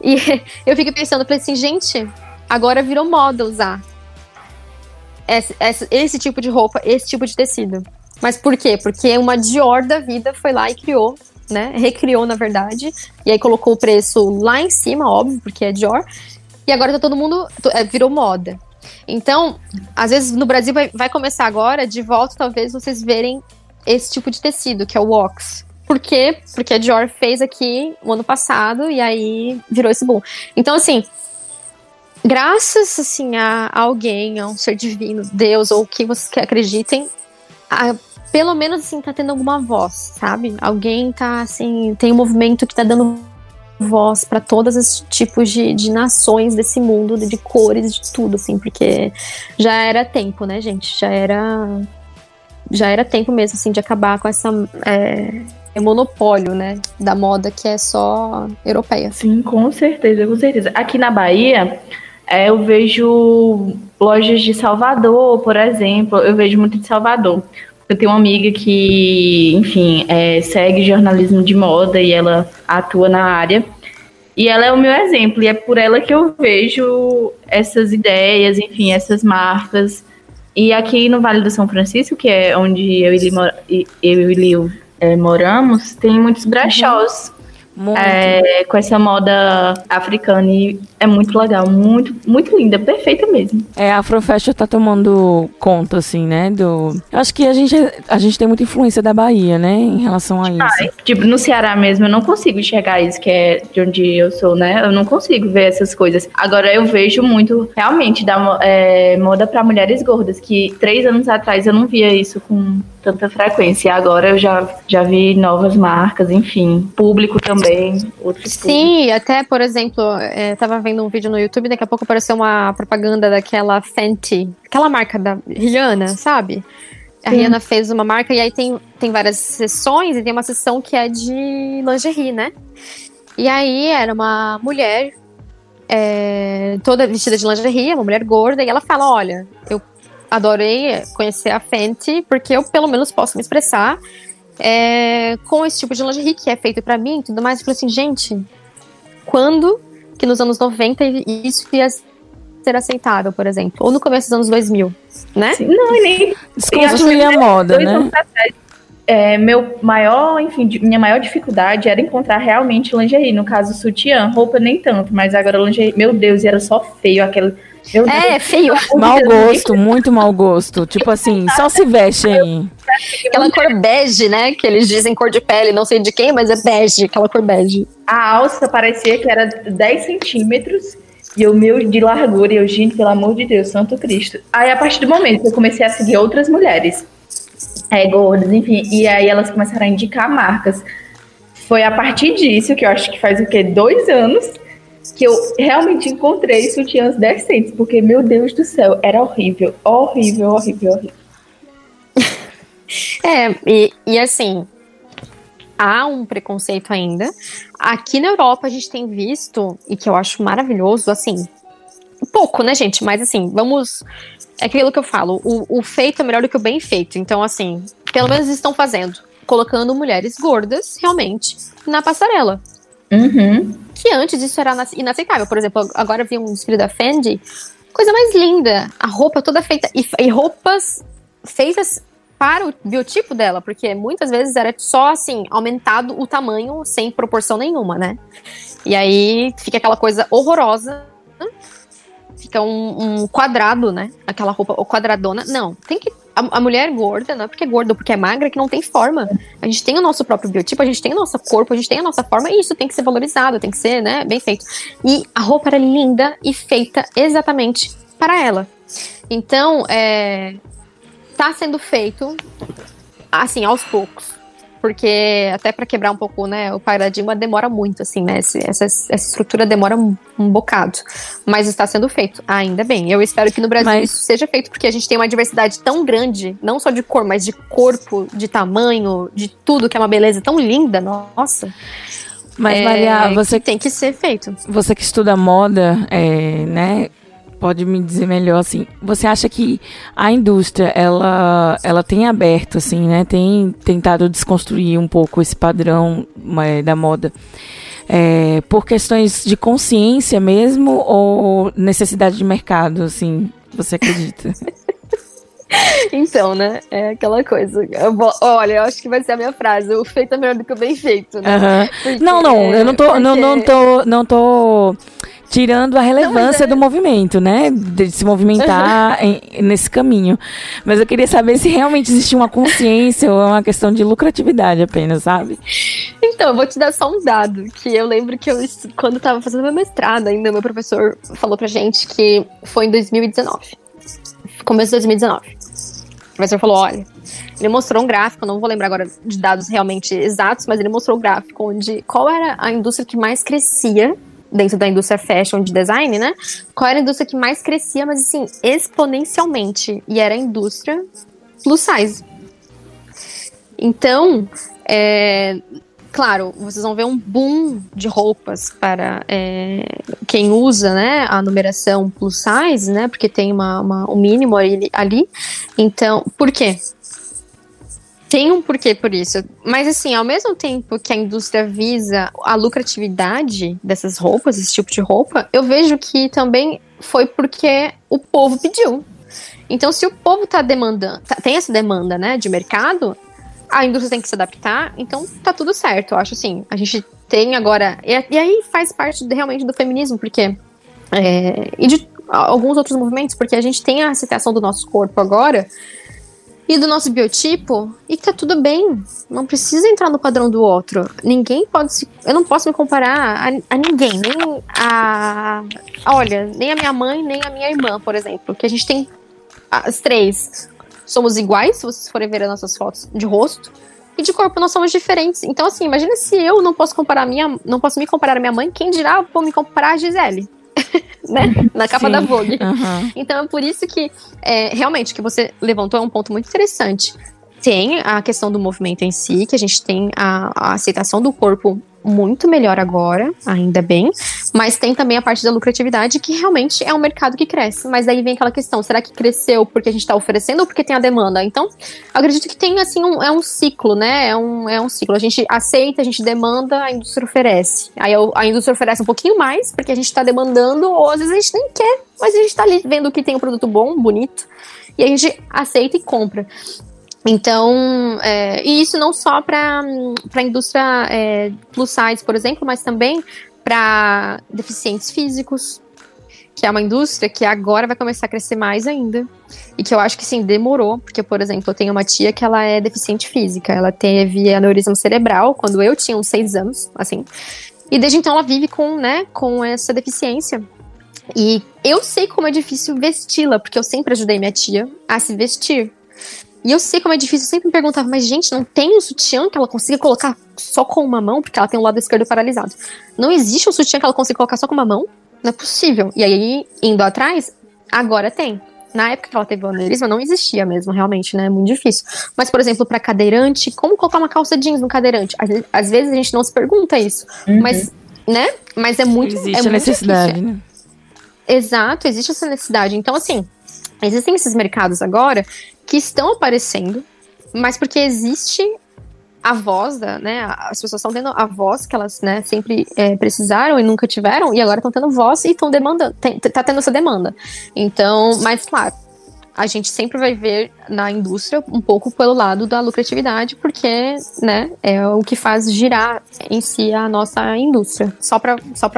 E eu fiquei pensando, falei assim, gente, agora virou moda usar esse, esse, esse tipo de roupa, esse tipo de tecido. Mas por quê? Porque uma Dior da vida foi lá e criou, né? Recriou, na verdade. E aí colocou o preço lá em cima, óbvio, porque é Dior. E agora tá todo mundo. É, virou moda. Então, às vezes no Brasil vai, vai começar agora, de volta, talvez vocês verem esse tipo de tecido, que é o wax. Por quê? Porque a Dior fez aqui o ano passado e aí virou esse boom. Então, assim, graças assim a, alguém, a um ser divino, Deus ou o que vocês acreditem, a, pelo menos assim tá tendo alguma voz, sabe? Alguém tá assim, tem um movimento que tá dando voz para todos os tipos de, de nações desse mundo, de, de cores, de tudo, assim, porque já era tempo, né, gente? Já era. Já era tempo mesmo, assim, de acabar com essa. É, monopólio, né, da moda que é só europeia. Sim, com certeza, com certeza. Aqui na Bahia, é, eu vejo lojas de Salvador, por exemplo, eu vejo muito de Salvador Eu tenho uma amiga que, enfim, é, segue jornalismo de moda e ela atua na área. E ela é o meu exemplo, e é por ela que eu vejo essas ideias, enfim, essas marcas. E aqui no Vale do São Francisco, que é onde eu e Liu, eu e é, moramos, tem muitos brechós é, com essa moda africana e é muito legal, muito, muito linda, perfeita mesmo. É, a Afrofashion tá tomando conta, assim, né, do... Eu acho que a gente, a gente tem muita influência da Bahia, né, em relação a isso. tipo, no Ceará mesmo, eu não consigo enxergar isso, que é de onde eu sou, né, eu não consigo ver essas coisas. Agora, eu vejo muito, realmente, da é, moda para mulheres gordas, que três anos atrás eu não via isso com tanta frequência. Agora eu já, já vi novas marcas, enfim, público também. Sim, público. até, por exemplo, é, tava vendo um vídeo no YouTube, daqui a pouco apareceu uma propaganda daquela Fenty, aquela marca da Rihanna, sabe? A Sim. Rihanna fez uma marca e aí tem, tem várias sessões e tem uma sessão que é de lingerie, né? E aí era uma mulher é, toda vestida de lingerie, uma mulher gorda, e ela fala: Olha, eu adorei conhecer a Fenty, porque eu pelo menos posso me expressar é, com esse tipo de lingerie que é feito para mim e tudo mais. Eu falei assim, gente, quando que nos anos 90 isso ia ser aceitável, por exemplo? Ou no começo dos anos 2000, né? Sim, não, nem... Desconstruir a moda, né? É, meu maior, enfim, minha maior dificuldade era encontrar realmente lingerie. No caso, sutiã, roupa nem tanto, mas agora lingerie, meu Deus, era só feio aquele meu é, feio. Mau gosto, muito mau gosto. Tipo assim, só se veste aí. Aquela cor bege, né? Que eles dizem cor de pele, não sei de quem, mas é bege, aquela cor bege. A alça parecia que era 10 centímetros e o meu de largura. E eu, gente, pelo amor de Deus, Santo Cristo. Aí, a partir do momento que eu comecei a seguir outras mulheres, é, gordas, enfim, e aí elas começaram a indicar marcas. Foi a partir disso, que eu acho que faz o quê? Dois anos, que eu realmente encontrei sutiãs decentes, porque, meu Deus do céu, era horrível, horrível, horrível, horrível. é, e, e assim, há um preconceito ainda. Aqui na Europa a gente tem visto, e que eu acho maravilhoso, assim, pouco, né, gente? Mas assim, vamos. É aquilo que eu falo, o, o feito é melhor do que o bem feito. Então, assim, pelo menos estão fazendo. Colocando mulheres gordas, realmente, na passarela. Uhum. Que antes isso era inaceitável. Por exemplo, agora vi um desfile da Fendi, coisa mais linda. A roupa toda feita. E, e roupas feitas para o biotipo dela, porque muitas vezes era só assim, aumentado o tamanho sem proporção nenhuma, né? E aí fica aquela coisa horrorosa. Fica um, um quadrado, né? Aquela roupa ou quadradona. Não, tem que a, a, mulher gorda, não é porque é gorda porque é magra que não tem forma. A gente tem o nosso próprio biotipo, a gente tem o nosso corpo, a gente tem a nossa forma, e isso tem que ser valorizado, tem que ser, né, bem feito. E a roupa era linda e feita exatamente para ela. Então, é, tá sendo feito assim, aos poucos porque até para quebrar um pouco, né, o paradigma demora muito, assim, né, essa, essa estrutura demora um, um, bocado, mas está sendo feito, ainda bem. Eu espero que no Brasil mas... isso seja feito, porque a gente tem uma diversidade tão grande, não só de cor, mas de corpo, de tamanho, de tudo, que é uma beleza tão linda, nossa. Mas, é, Maria, você tem que ser feito. Você que estuda moda, é, né? Pode me dizer melhor assim. Você acha que a indústria ela ela tem aberto assim, né? Tem tentado desconstruir um pouco esse padrão é, da moda é, por questões de consciência mesmo ou necessidade de mercado, assim? Você acredita? Então, né? É aquela coisa. Eu vou, olha, eu acho que vai ser a minha frase. O feito é melhor do que o bem feito, né? Uhum. Porque, não, não, eu não tô, porque... não, não tô, não tô tirando a relevância não, é... do movimento, né? De se movimentar em, nesse caminho. Mas eu queria saber se realmente existe uma consciência ou é uma questão de lucratividade apenas, sabe? Então, eu vou te dar só um dado, que eu lembro que eu, quando estava fazendo meu mestrado ainda, meu professor falou pra gente que foi em 2019. Começo de 2019. O professor falou, olha, ele mostrou um gráfico, não vou lembrar agora de dados realmente exatos, mas ele mostrou um gráfico onde qual era a indústria que mais crescia dentro da indústria fashion de design, né? Qual era a indústria que mais crescia, mas assim, exponencialmente. E era a indústria plus size. Então, é, claro, vocês vão ver um boom de roupas para é, quem usa né, a numeração plus size, né? Porque tem uma, uma um mínimo ali, ali. Então, por quê? Tem um porquê por isso. Mas assim, ao mesmo tempo que a indústria visa a lucratividade dessas roupas, esse tipo de roupa, eu vejo que também foi porque o povo pediu. Então, se o povo tá demandando, tá, tem essa demanda, né, de mercado, a indústria tem que se adaptar, então tá tudo certo. Eu acho assim, a gente tem agora. E, e aí faz parte de, realmente do feminismo, porque. É, e de alguns outros movimentos, porque a gente tem a aceitação do nosso corpo agora e do nosso biotipo e que tá tudo bem. Não precisa entrar no padrão do outro. Ninguém pode se. Eu não posso me comparar a, a ninguém, nem a. Olha, nem a minha mãe, nem a minha irmã, por exemplo. Que a gente tem as três. Somos iguais, se vocês forem ver as nossas fotos de rosto. E de corpo nós somos diferentes. Então, assim, imagina se eu não posso comparar minha. Não posso me comparar a minha mãe, quem dirá vou me comparar a Gisele? né? Na capa Sim. da Vogue. Uhum. Então é por isso que é, realmente que você levantou é um ponto muito interessante. Tem a questão do movimento em si, que a gente tem a, a aceitação do corpo muito melhor agora, ainda bem. Mas tem também a parte da lucratividade, que realmente é um mercado que cresce. Mas daí vem aquela questão: será que cresceu porque a gente está oferecendo ou porque tem a demanda? Então, acredito que tem assim um, é um ciclo, né? É um, é um ciclo. A gente aceita, a gente demanda, a indústria oferece. Aí a indústria oferece um pouquinho mais, porque a gente está demandando, ou às vezes a gente nem quer, mas a gente está ali vendo que tem um produto bom, bonito. E a gente aceita e compra. Então, é, e isso não só para a indústria é, plus size, por exemplo, mas também para deficientes físicos, que é uma indústria que agora vai começar a crescer mais ainda. E que eu acho que sim, demorou, porque, por exemplo, eu tenho uma tia que ela é deficiente física, ela teve aneurisma cerebral quando eu tinha uns seis anos, assim. E desde então ela vive com, né, com essa deficiência. E eu sei como é difícil vesti-la, porque eu sempre ajudei minha tia a se vestir. E eu sei como é difícil, eu sempre me perguntava, mas gente, não tem um sutiã que ela consiga colocar só com uma mão, porque ela tem o lado esquerdo paralisado. Não existe um sutiã que ela consiga colocar só com uma mão? Não é possível. E aí, indo atrás, agora tem. Na época que ela teve o aneurisma, não existia mesmo, realmente, né? É muito difícil. Mas, por exemplo, para cadeirante, como colocar uma calça jeans no cadeirante? Às, às vezes a gente não se pergunta isso. Uhum. Mas, né? Mas é muito. Existe é a muito necessidade, difícil. né? Exato, existe essa necessidade. Então, assim, existem esses mercados agora que estão aparecendo, mas porque existe a voz da, né, as pessoas estão tendo a voz que elas, né, sempre é, precisaram e nunca tiveram, e agora estão tendo voz e estão demandando, tem, tá tendo essa demanda. Então, mas claro, a gente sempre vai ver na indústria um pouco pelo lado da lucratividade, porque, né, é o que faz girar em si a nossa indústria. Só para só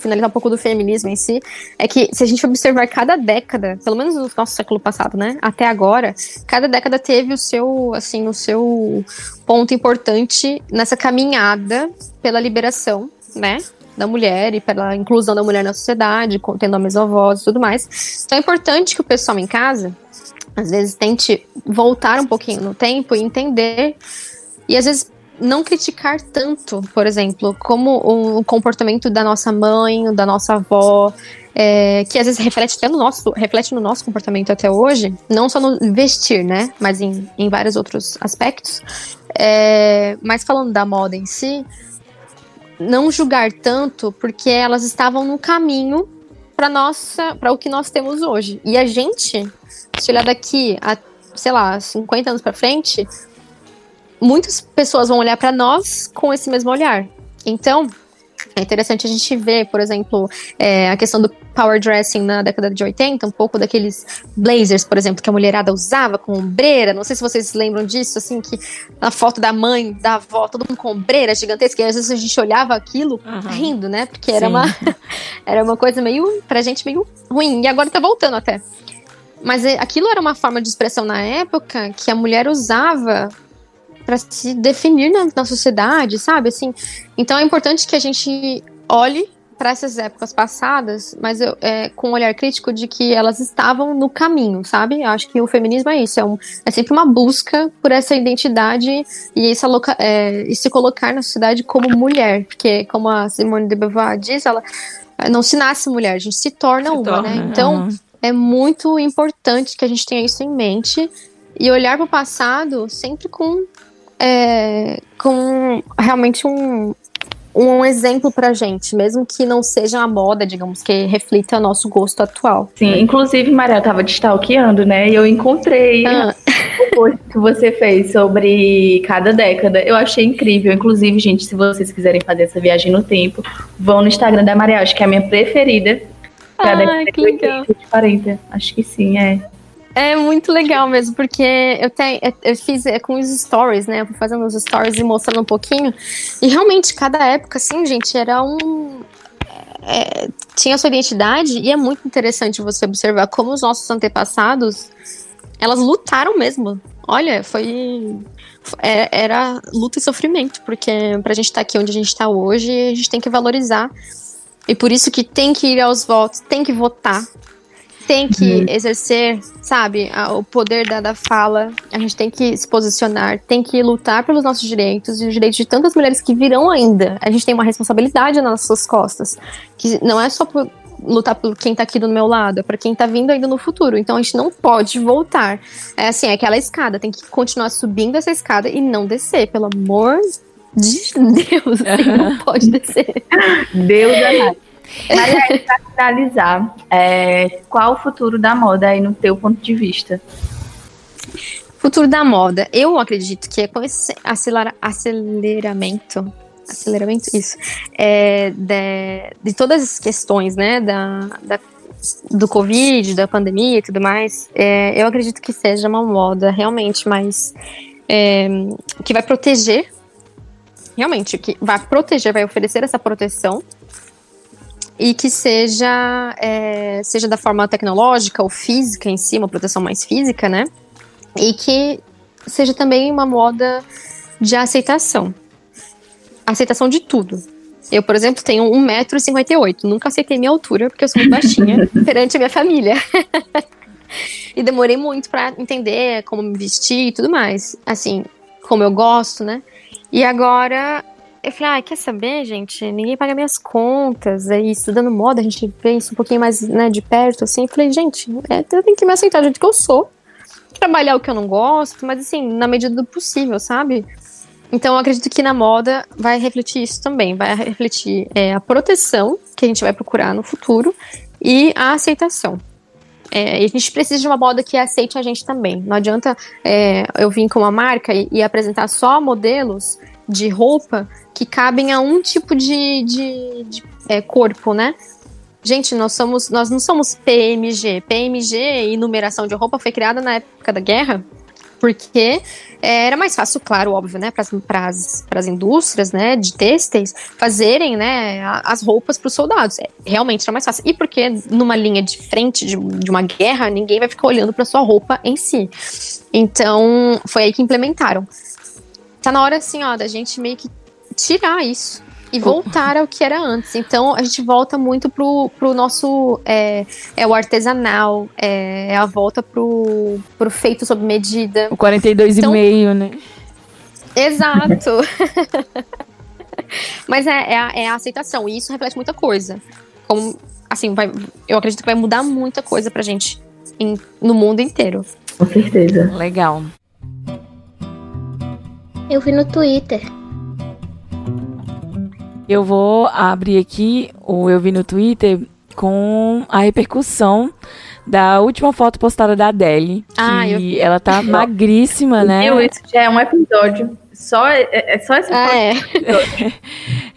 finalizar um pouco do feminismo em si, é que se a gente observar cada década, pelo menos no nosso século passado, né, até agora, cada década teve o seu, assim, o seu ponto importante nessa caminhada pela liberação, né, da mulher e pela inclusão da mulher na sociedade, tendo a mesma voz e tudo mais. Então é importante que o pessoal em casa, às vezes, tente voltar um pouquinho no tempo e entender. E às vezes não criticar tanto, por exemplo, como o comportamento da nossa mãe, da nossa avó, é, que às vezes reflete até no nosso, reflete no nosso comportamento até hoje, não só no vestir, né, mas em, em vários outros aspectos. É, mas falando da moda em si, não julgar tanto, porque elas estavam no caminho para nossa, para o que nós temos hoje. E a gente, se olhar daqui a, sei lá, 50 anos para frente, muitas pessoas vão olhar para nós com esse mesmo olhar. Então, é interessante a gente ver, por exemplo, é, a questão do power dressing na década de 80, um pouco daqueles blazers, por exemplo, que a mulherada usava com ombreira. Não sei se vocês lembram disso, assim, que na foto da mãe, da avó, todo mundo com ombreira gigantesca, e às vezes a gente olhava aquilo uhum. rindo, né? Porque era uma, era uma coisa meio, pra gente, meio ruim. E agora tá voltando até. Mas é, aquilo era uma forma de expressão na época que a mulher usava para se definir na, na sociedade, sabe? Assim, então é importante que a gente olhe para essas épocas passadas, mas eu, é, com um olhar crítico de que elas estavam no caminho, sabe? Eu acho que o feminismo é isso, é, um, é sempre uma busca por essa identidade e, essa loca, é, e se colocar na sociedade como mulher, porque como a Simone de Beauvoir diz, ela não se nasce mulher, a gente se torna se uma, torna, né? Então uhum. é muito importante que a gente tenha isso em mente e olhar para o passado sempre com é, com realmente um, um exemplo pra gente, mesmo que não seja a moda, digamos, que reflita nosso gosto atual. Sim, inclusive, Maria, eu tava te stalkeando, né? E eu encontrei ah. post que você fez sobre cada década, eu achei incrível. Inclusive, gente, se vocês quiserem fazer essa viagem no tempo, vão no Instagram da Maria, acho que é a minha preferida. Ah, que legal. 40. Acho que sim, é. É muito legal mesmo, porque eu, tenho, eu fiz é, com os stories, né? Eu fui fazendo os stories e mostrando um pouquinho. E realmente, cada época, assim, gente, era um. É, tinha sua identidade, e é muito interessante você observar como os nossos antepassados elas lutaram mesmo. Olha, foi. É, era luta e sofrimento, porque pra gente estar tá aqui onde a gente está hoje, a gente tem que valorizar. E por isso que tem que ir aos votos, tem que votar, tem que uhum. exercer, sabe, o poder da, da fala, a gente tem que se posicionar, tem que lutar pelos nossos direitos e os direitos de tantas mulheres que virão ainda. A gente tem uma responsabilidade nas nossas costas, que não é só por, lutar por quem tá aqui do meu lado, é para quem tá vindo ainda no futuro. Então a gente não pode voltar. É assim, é aquela escada, tem que continuar subindo essa escada e não descer, pelo amor de Deus, assim, não pode descer. Deus é Maria, para finalizar, é, qual o futuro da moda aí no teu ponto de vista? Futuro da moda, eu acredito que é com esse aceleramento aceleramento, isso, é, de, de todas as questões, né, da, da do Covid, da pandemia e tudo mais, é, eu acredito que seja uma moda realmente mais é, que vai proteger, realmente, que vai proteger, vai oferecer essa proteção e que seja é, seja da forma tecnológica ou física em si, uma proteção mais física, né? E que seja também uma moda de aceitação aceitação de tudo. Eu, por exemplo, tenho 1,58m. Nunca aceitei minha altura, porque eu sou muito baixinha perante a minha família. e demorei muito para entender como me vestir e tudo mais. Assim, como eu gosto, né? E agora eu falei, ah, quer saber, gente? Ninguém paga minhas contas. Aí, estudando moda, a gente vê isso um pouquinho mais né, de perto, assim. Eu falei, gente, é, eu tenho que me aceitar do jeito que eu sou. Trabalhar o que eu não gosto, mas assim, na medida do possível, sabe? Então, eu acredito que na moda vai refletir isso também. Vai refletir é, a proteção que a gente vai procurar no futuro e a aceitação. É, a gente precisa de uma moda que aceite a gente também. Não adianta é, eu vir com uma marca e, e, apresentar só modelos de roupa que cabem a um tipo de, de, de é, corpo, né? Gente, nós somos, nós não somos PMG. PMG e numeração de roupa foi criada na época da guerra porque é, era mais fácil, claro, óbvio, né, para as indústrias, né, de têxteis fazerem, né, as roupas para os soldados. É, realmente era mais fácil. E porque numa linha de frente de, de uma guerra, ninguém vai ficar olhando para sua roupa em si. Então, foi aí que implementaram. Tá na hora, assim, ó, da gente meio que tirar isso e voltar ao que era antes. Então a gente volta muito pro, pro nosso é, é o artesanal, é, é a volta pro, pro feito sob medida. O 42,5, então, né? Exato. Mas é, é, a, é a aceitação, e isso reflete muita coisa. Como, assim, vai, eu acredito que vai mudar muita coisa pra gente em, no mundo inteiro. Com certeza. Legal. Eu vi no Twitter eu vou abrir aqui o eu vi no Twitter com a repercussão da última foto postada da Adele. Ah, que eu... ela tá magríssima, né? Eu, isso já é um episódio. Só, é, é só essa ah, é.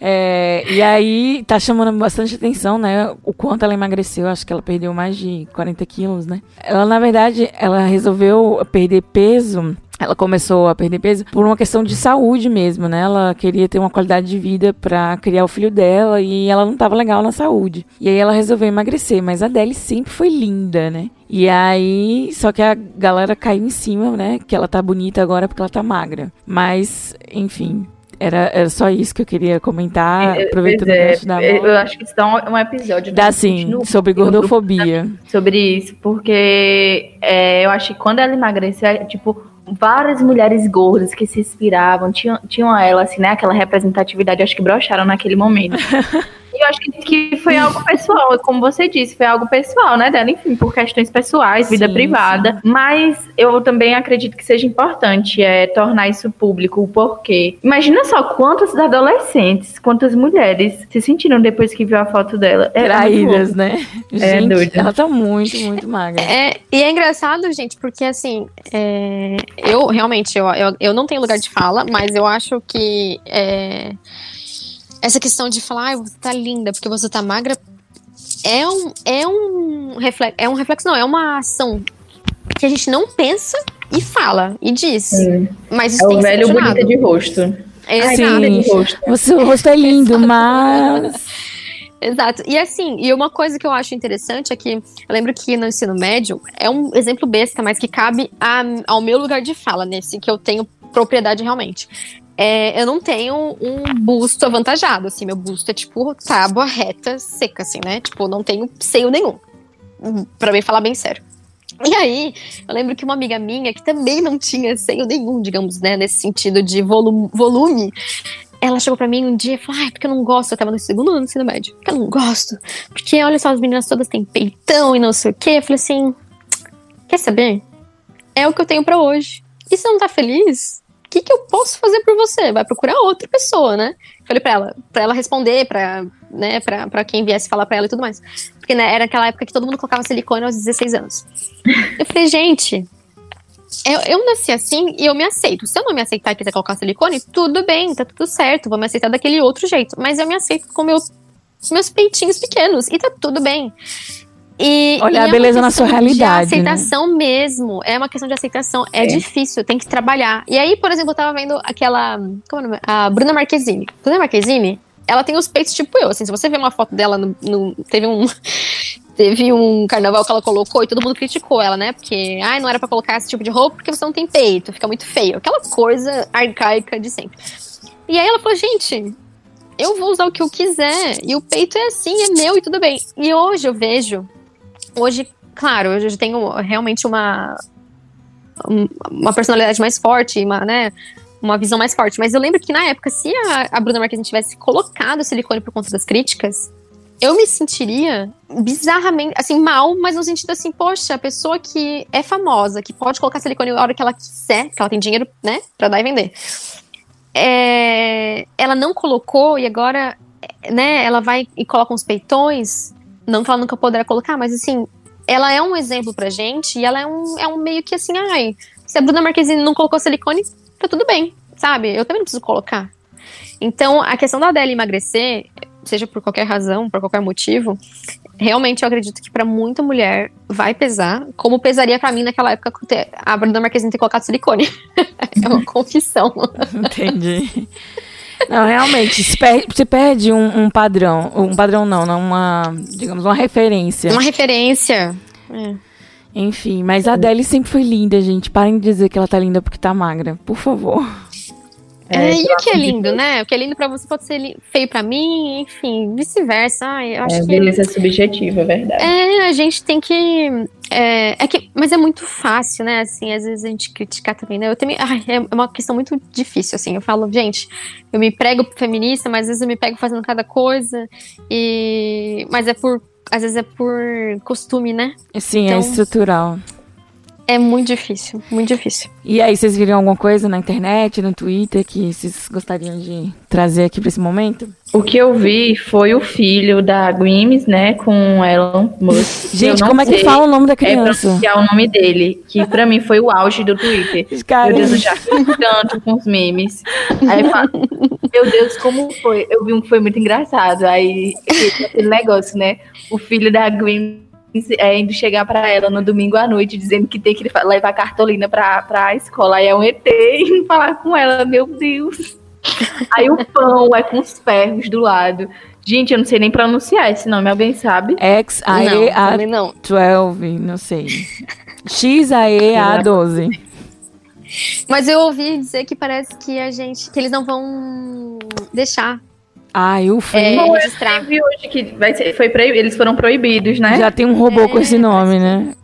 é. E aí tá chamando bastante atenção, né? O quanto ela emagreceu. Acho que ela perdeu mais de 40 quilos, né? Ela, na verdade, ela resolveu perder peso ela começou a perder peso por uma questão de saúde mesmo, né? Ela queria ter uma qualidade de vida para criar o filho dela e ela não estava legal na saúde. E aí ela resolveu emagrecer, mas a Adele sempre foi linda, né? E aí, só que a galera caiu em cima, né? Que ela tá bonita agora porque ela tá magra. Mas, enfim, era, era só isso que eu queria comentar, é, aproveitando é, da moda. Eu acho que isso dá um, episódio. Dá sim, sobre gordofobia. Sobre isso, porque é, eu acho que quando ela emagreceu, é, tipo, várias mulheres gordas que se inspiravam, tinham, tinham ela, assim, né? Aquela representatividade, acho que brocharam naquele momento. Eu acho que, que foi algo pessoal, como você disse, foi algo pessoal, né, dela, enfim, por questões pessoais, vida Sim, privada. Mas eu também acredito que seja importante é, tornar isso público, o porquê. Imagina só quantas adolescentes, quantas mulheres se sentiram depois que viu a foto dela. É, é Traídas, né? É, Gente, doida. ela tá muito, muito magra. É, e é engraçado, gente, porque assim, é, eu realmente, eu, eu, eu não tenho lugar de fala, mas eu acho que é, essa questão de falar, ai, você tá linda porque você tá magra, é um, é um reflexo, é um reflexo, não, é uma ação que a gente não pensa e fala e diz. Sim. Mas isso É tem o que ser velho bonita de rosto. Exato. de rosto. O seu rosto é lindo, mas. Exato. E assim, e uma coisa que eu acho interessante é que eu lembro que no ensino médio é um exemplo besta, mas que cabe a- ao meu lugar de fala, nesse que eu tenho propriedade realmente. É, eu não tenho um busto avantajado, assim, meu busto é tipo tábua reta, seca, assim, né? Tipo, não tenho seio nenhum. Hum, Pra mim falar bem sério. E aí, eu lembro que uma amiga minha, que também não tinha seio nenhum, digamos, né, nesse sentido de volu- volume, ela chegou pra mim um dia e falou: Ai, porque eu não gosto. Eu tava no segundo ano do ensino médio. Porque eu não gosto. Porque olha só, as meninas todas têm peitão e não sei o quê. Eu falei assim: Quer saber? É o que eu tenho pra hoje. E se você não tá feliz, que, que eu posso fazer por você? Vai procurar outra pessoa, né? Falei pra ela, pra ela responder, pra, né, pra, pra quem viesse falar pra ela e tudo mais. Porque né, era aquela época que todo mundo colocava silicone aos 16 anos. Eu falei, gente, eu, eu nasci assim e eu me aceito. Se eu não me aceitar e quiser colocar silicone, tudo bem, tá tudo certo. Vou me aceitar daquele outro jeito. Mas eu me aceito com meus, meus peitinhos pequenos e tá tudo bem. E, Olhar e a é beleza na sua questão realidade, De né? aceitação mesmo. É uma questão de aceitação. É, É. difícil, tem que trabalhar. E aí, por exemplo, eu tava vendo aquela. Como é o nome? A Bruna Marquezine. Bruna Marquezine, ela tem os peitos tipo eu. Assim, se você ver uma foto dela no. no- teve um. Teve um carnaval que ela colocou e todo mundo criticou ela, né? Porque, ai, não era pra colocar esse tipo de roupa porque você não tem peito, fica muito feio. Aquela coisa arcaica de sempre. E aí ela falou, gente, eu vou usar o que eu quiser. E o peito é assim, é meu e tudo bem. E hoje eu vejo. Hoje, claro, hoje eu tenho realmente uma. um- Uma personalidade mais forte, uma, né? Uma visão mais forte. Mas eu lembro que na época, se a, a Bruna Marquezine tivesse colocado silicone por conta das críticas, eu me sentiria bizarramente, assim, mal, mas no sentido assim, poxa, a pessoa que é famosa, que pode colocar silicone a hora que ela quiser, que ela tem dinheiro, né, pra dar e vender. É, ela não colocou e agora, né, ela vai e coloca uns peitões, não que ela nunca poderá colocar, mas assim, ela é um exemplo pra gente e ela é um, é um meio que assim, ai, se a Bruna Marquezine não colocou silicone, tá tudo bem, sabe? Eu também não preciso colocar. Então, a questão da Adele emagrecer, seja por qualquer razão, por qualquer motivo, realmente eu acredito que pra muita mulher vai pesar, como pesaria pra mim naquela época a Bruna Marquezine ter colocado silicone. é uma confissão. Entendi. Não, realmente, se perde, se perde um, um padrão. Um padrão não, não uma, digamos, uma referência. Uma referência. É. Enfim, mas a Adele sempre foi linda, gente. Parem de dizer que ela tá linda porque tá magra. Por favor. É, É, e o que é de lindo, né? O que é lindo pra você pode ser li- feio pra mim, enfim, vice-versa. Ai, eu acho É, que beleza subjetiva, é verdade. É, a gente tem que. É, é que mas é muito fácil, né? Assim, às vezes a gente criticar também, né? Eu também. ai, é uma questão muito difícil, assim. Eu falo, gente, eu me prego feminista, mas às vezes eu me pego fazendo cada coisa. E. Mas é por. Às vezes é por costume, né? Sim, é Então- estrutural. É muito difícil, muito difícil. E aí, vocês viram alguma coisa na internet, no Twitter, que vocês gostariam de trazer aqui pra esse momento? O que eu vi foi o filho da Grimes, né, com Elon Musk. Gente, como é que fala o nome da É criança? pronunciar o nome dele, que pra mim foi o auge do Twitter. Cara- Meu Deus, eu já ri tanto com os memes. Aí eu falo, meu Deus, como foi? Eu vi um que foi muito engraçado. Aí, aquele negócio, né? O filho da Gwen é, indo chegar pra ela no domingo à noite, dizendo que tem que levar cartolina pra, pra escola. Aí é um ET indo falar com ela, meu Deus. Aí o pão é com os ferros do lado. Gente, eu não sei nem pronunciar esse nome, alguém sabe? X, A, E, não, A, não. 12, não sei. X, A, E, A, 12. Mas eu ouvi dizer que parece que a gente. que eles não vão deixar Ai, ufa. é, hein? registrar. Eu vi hoje que vai ser, foi proib- eles foram proibidos, né? Já tem um robô com esse É, nome, né?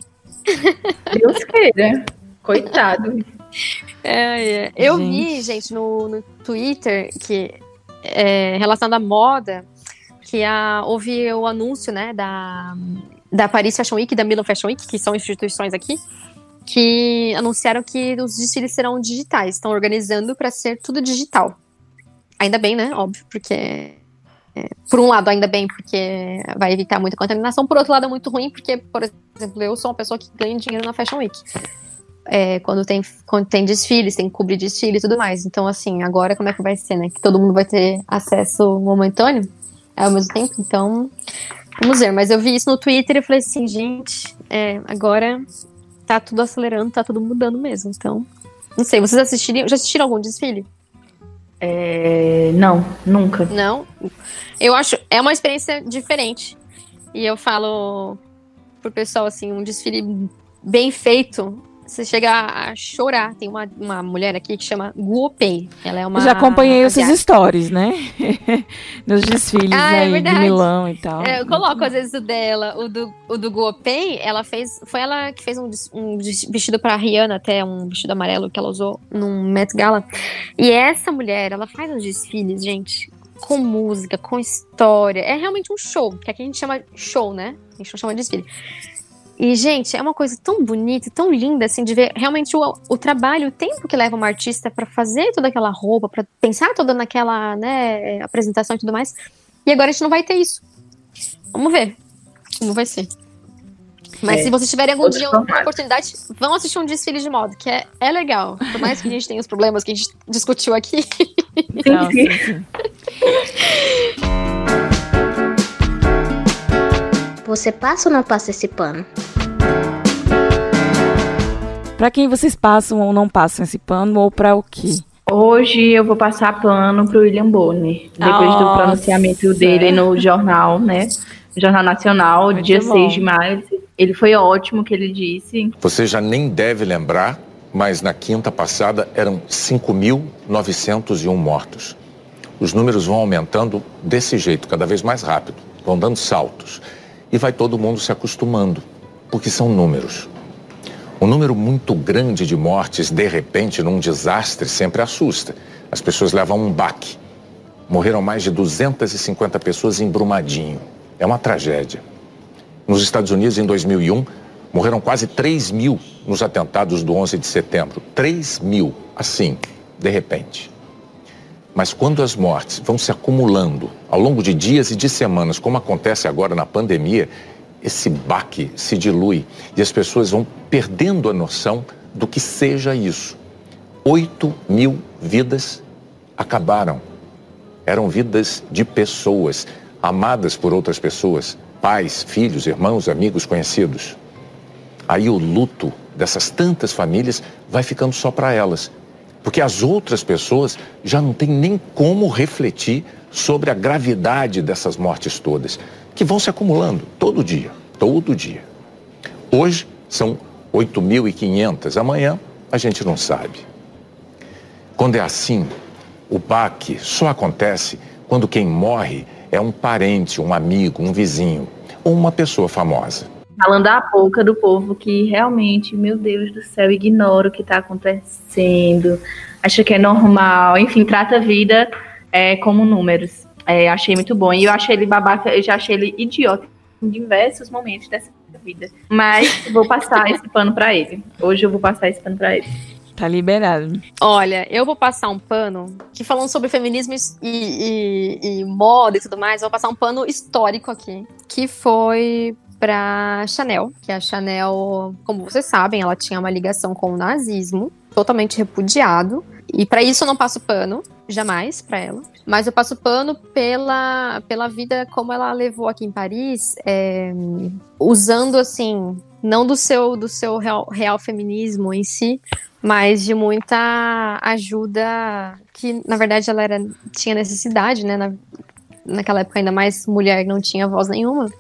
Deus queira. Coitado. É, é. Eu Gente. vi, gente, no, no Twitter que é, relacionado à moda, que a, houve o anúncio, né, da, da Paris Fashion Week e da Milan Fashion Week, que são instituições aqui, que anunciaram que os desfiles serão digitais. Estão organizando para ser tudo digital. Ainda bem, né? Óbvio, porque. É, por um lado, ainda bem, porque vai evitar muita contaminação. Por outro lado, é muito ruim, porque, por exemplo, eu sou uma pessoa que ganha dinheiro na Fashion Week. É, quando, tem, quando tem desfiles, tem que cobrir desfile e tudo mais. Então, assim, agora como é que vai ser, né? Que todo mundo vai ter acesso momentâneo ao mesmo tempo. Então, vamos ver. Mas eu vi isso no Twitter e falei assim, gente, é, agora tá tudo acelerando, tá tudo mudando mesmo. Então, não sei, vocês assistiriam, já assistiram algum desfile? É, não, nunca. Não? Eu acho, é uma experiência diferente. E eu falo pro pessoal, assim, um desfile bem feito você chega a chorar. Tem uma, uma mulher aqui que chama Guopei. Ela é uma. Já acompanhei esses stories, né? Nos desfiles ah, é aí é de Milão e tal. É, eu coloco às vezes o dela, o do, o do Guopei, ela fez. Foi ela que fez um, um vestido pra Rihanna, até um vestido amarelo que ela usou num Met Gala. E essa mulher, ela faz uns desfiles, gente, com música, com história. É realmente um show, que aqui a gente chama show, né? A gente não chama de desfile. E, gente, é uma coisa tão bonita, tão linda, assim, de ver realmente o, o trabalho, o tempo que leva uma artista para fazer toda aquela roupa, para pensar toda naquela, né, apresentação e tudo mais. E agora a gente não vai ter isso. Vamos ver como vai ser. Mas é, se vocês tiverem algum dia uma oportunidade, vão assistir um desfile de moda, que é, é legal. Por mais que a gente tenha os problemas que a gente discutiu aqui. Sim. Você passa ou não passa esse pano? Para quem vocês passam ou não passam esse pano ou para o quê? Hoje eu vou passar pano pro William Bonner, depois Nossa. do pronunciamento dele no jornal, né? Jornal Nacional, Muito dia bom. 6 de maio. Ele foi ótimo que ele disse. Você já nem deve lembrar, mas na quinta passada eram 5.901 mortos. Os números vão aumentando desse jeito, cada vez mais rápido, vão dando saltos e vai todo mundo se acostumando, porque são números. Um número muito grande de mortes, de repente, num desastre, sempre assusta. As pessoas levam um baque. Morreram mais de 250 pessoas em Brumadinho. É uma tragédia. Nos Estados Unidos, em 2001, morreram quase 3 mil nos atentados do 11 de setembro. 3 mil, assim, de repente. Mas quando as mortes vão se acumulando ao longo de dias e de semanas, como acontece agora na pandemia, esse baque se dilui e as pessoas vão perdendo a noção do que seja isso. Oito mil vidas acabaram. Eram vidas de pessoas, amadas por outras pessoas, pais, filhos, irmãos, amigos, conhecidos. Aí o luto dessas tantas famílias vai ficando só para elas. Porque as outras pessoas já não têm nem como refletir sobre a gravidade dessas mortes todas, que vão se acumulando todo dia, todo dia. Hoje são 8.500, amanhã a gente não sabe. Quando é assim, o baque só acontece quando quem morre é um parente, um amigo, um vizinho ou uma pessoa famosa falando a boca do povo que realmente, meu Deus do céu, ignora o que está acontecendo, acha que é normal, enfim, trata a vida é, como números. É, achei muito bom. E eu achei ele babaca, eu já achei ele idiota em diversos momentos dessa vida. Mas vou passar esse pano para ele. Hoje eu vou passar esse pano para ele. Tá liberado. Olha, eu vou passar um pano que falando sobre feminismo e, e, e moda e tudo mais, eu vou passar um pano histórico aqui, que foi para Chanel, que a Chanel, como vocês sabem, ela tinha uma ligação com o nazismo, totalmente repudiado. E para isso eu não passo pano, jamais para ela. Mas eu passo pano pela, pela vida como ela levou aqui em Paris, é, usando assim, não do seu do seu real, real feminismo em si, mas de muita ajuda que na verdade ela era tinha necessidade, né? Na, naquela época ainda mais mulher não tinha voz nenhuma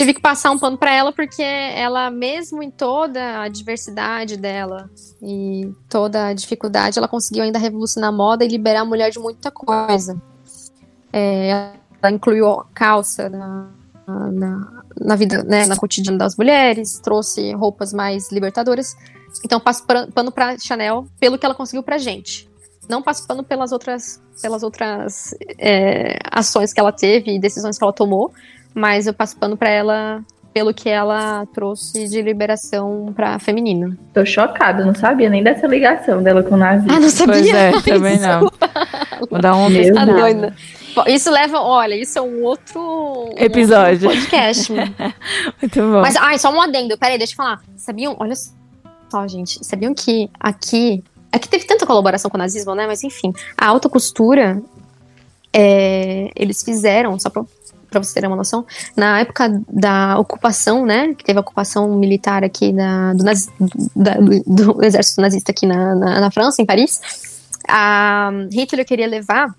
tive que passar um pano para ela porque ela mesmo em toda a diversidade dela e toda a dificuldade, ela conseguiu ainda revolucionar a moda e liberar a mulher de muita coisa. É, ela incluiu calça na, na, na vida, né, na cotidiano das mulheres, trouxe roupas mais libertadoras. Então passo pano para Chanel pelo que ela conseguiu pra gente. Não passo pano pelas outras, pelas outras é, ações que ela teve e decisões que ela tomou, mas eu passo pano pra ela pelo que ela trouxe de liberação pra feminina. Tô chocada, não sabia nem dessa ligação dela com o nazismo. Ah, não sabia? Pois é, também Isso. não. Vou dar uma Meu Tá doida. Isso leva, olha, isso é um outro um Episódio. outro podcast. Muito bom. Mas, ai, só um adendo. Peraí, deixa eu falar. Sabiam, olha só, gente. Sabiam que aqui. Aqui teve tanta colaboração com o nazismo, né? Mas enfim, a alta costura. é, eles fizeram, só pra, pra vocês terem uma noção, na época da ocupação, né? Que teve a ocupação militar aqui da, do, nazi- da- do- do exército nazista aqui na, na, na França, em Paris. A Hitler queria levar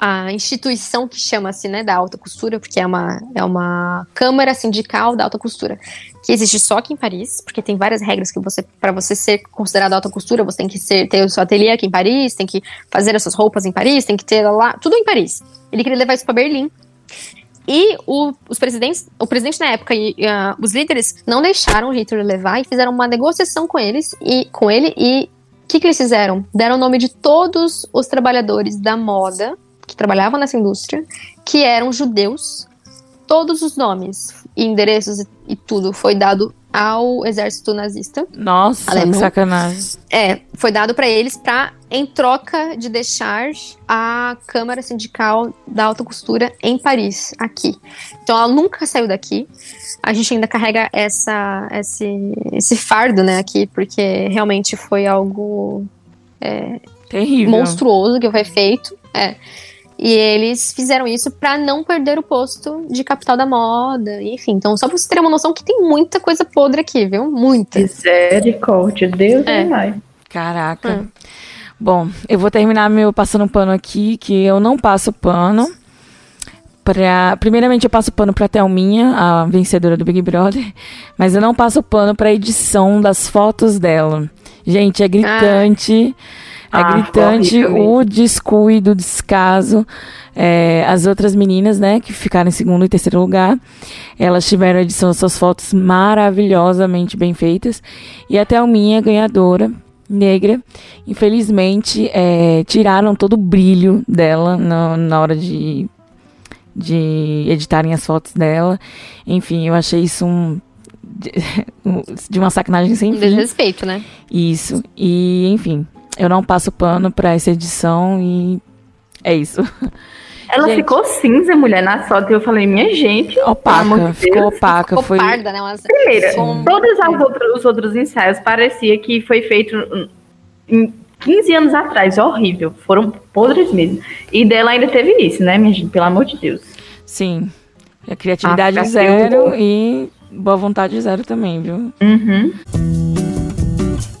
a instituição que chama-se né, da alta costura, porque é uma, é uma câmara sindical da alta costura, que existe só aqui em Paris, porque tem várias regras que você, para você ser considerado alta costura, você tem que ser, ter o seu ateliê aqui em Paris, tem que fazer as suas roupas em Paris, tem que ter lá, tudo em Paris. Ele queria levar isso para Berlim. E o, os presidentes, o presidente na época e ah, os líderes não deixaram o Hitler levar e fizeram uma negociação com eles e com ele e o que, que eles fizeram? Deram o nome de todos os trabalhadores da moda que trabalhavam nessa indústria, que eram judeus. Todos os nomes, endereços e tudo foi dado ao exército nazista. Nossa, Alemão. que sacanagem. É, foi dado para eles para em troca de deixar a Câmara Sindical da Alta Costura em Paris, aqui. Então ela nunca saiu daqui. A gente ainda carrega essa, esse, esse fardo, né, aqui, porque realmente foi algo Terrível. monstruoso que foi feito. É. E eles fizeram isso pra não perder o posto de capital da moda, enfim. Então, só pra você ter uma noção que tem muita coisa podre aqui, viu? Muita. Misericórdia, Deus É. mais. Caraca. Hum. Bom, eu vou terminar meu passando pano aqui, que eu não passo pano. Pra, primeiramente, eu passo pano pra Thelminha, a vencedora do Big Brother, mas eu não passo pano pra edição das fotos dela. Gente, é gritante. É Ah, gritante o descuido, o descaso. É, as outras meninas, né, que ficaram em segundo e terceiro lugar, elas tiveram a edição das suas fotos maravilhosamente bem feitas. E a Thelminha, ganhadora, negra, infelizmente, é, tiraram todo o brilho dela na, na hora de, de editarem as fotos dela. Enfim, eu achei isso um. De, uma sacanagem sem fim. desrespeito, né? Isso. E, enfim, eu não passo pano pra essa edição e é isso. Ela Gente. ficou cinza, mulher, na foto. E eu falei, minha gente, Opaca, de ficou opaca. Ficou Foi, parda, né? Umas- Primeira, Som- todos as outras- os outros ensaios parecia que foi feito em 15 anos atrás. Horrível. Foram podres mesmo. E dela ainda teve isso, né, minha gente? Pelo amor de Deus. sim. A criatividade Ah, zero e boa vontade zero também, viu? Uhum.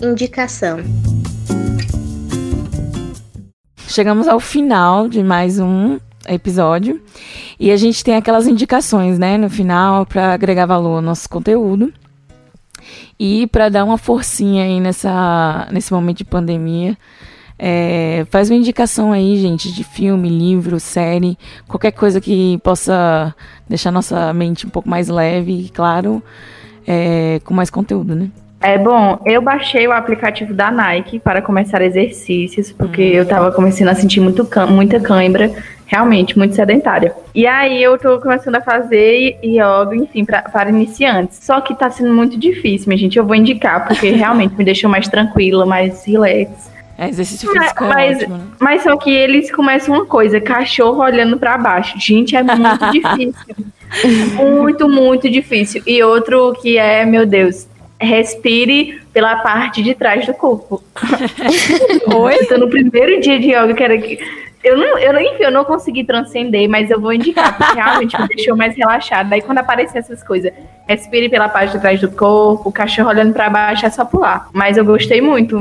Indicação. Chegamos ao final de mais um episódio e a gente tem aquelas indicações, né, no final para agregar valor ao nosso conteúdo e para dar uma forcinha aí nessa nesse momento de pandemia. É, faz uma indicação aí, gente, de filme, livro, série, qualquer coisa que possa deixar nossa mente um pouco mais leve e, claro, é, com mais conteúdo, né? É bom, eu baixei o aplicativo da Nike para começar exercícios, porque eu tava começando a sentir muito muita cãibra, realmente, muito sedentária. E aí eu tô começando a fazer yoga, enfim, pra, para iniciantes. Só que tá sendo muito difícil, minha gente. Eu vou indicar, porque realmente me deixou mais tranquila, mais relax. É, exercício Mas- físico é mas- ótimo, né? Mas só que eles começam uma coisa, cachorro olhando pra baixo. Gente, é muito difícil. Muito, muito difícil. E outro que é, meu Deus, respire pela parte de trás do corpo. Oi? Eu tô no primeiro dia de yoga, que era que. Eu não, eu, enfim, eu não consegui transcender, mas eu vou indicar, porque realmente me deixou mais relaxada. Daí quando aparecem essas coisas, respire pela parte de trás do corpo, o cachorro olhando pra baixo, é só pular. Mas eu gostei muito.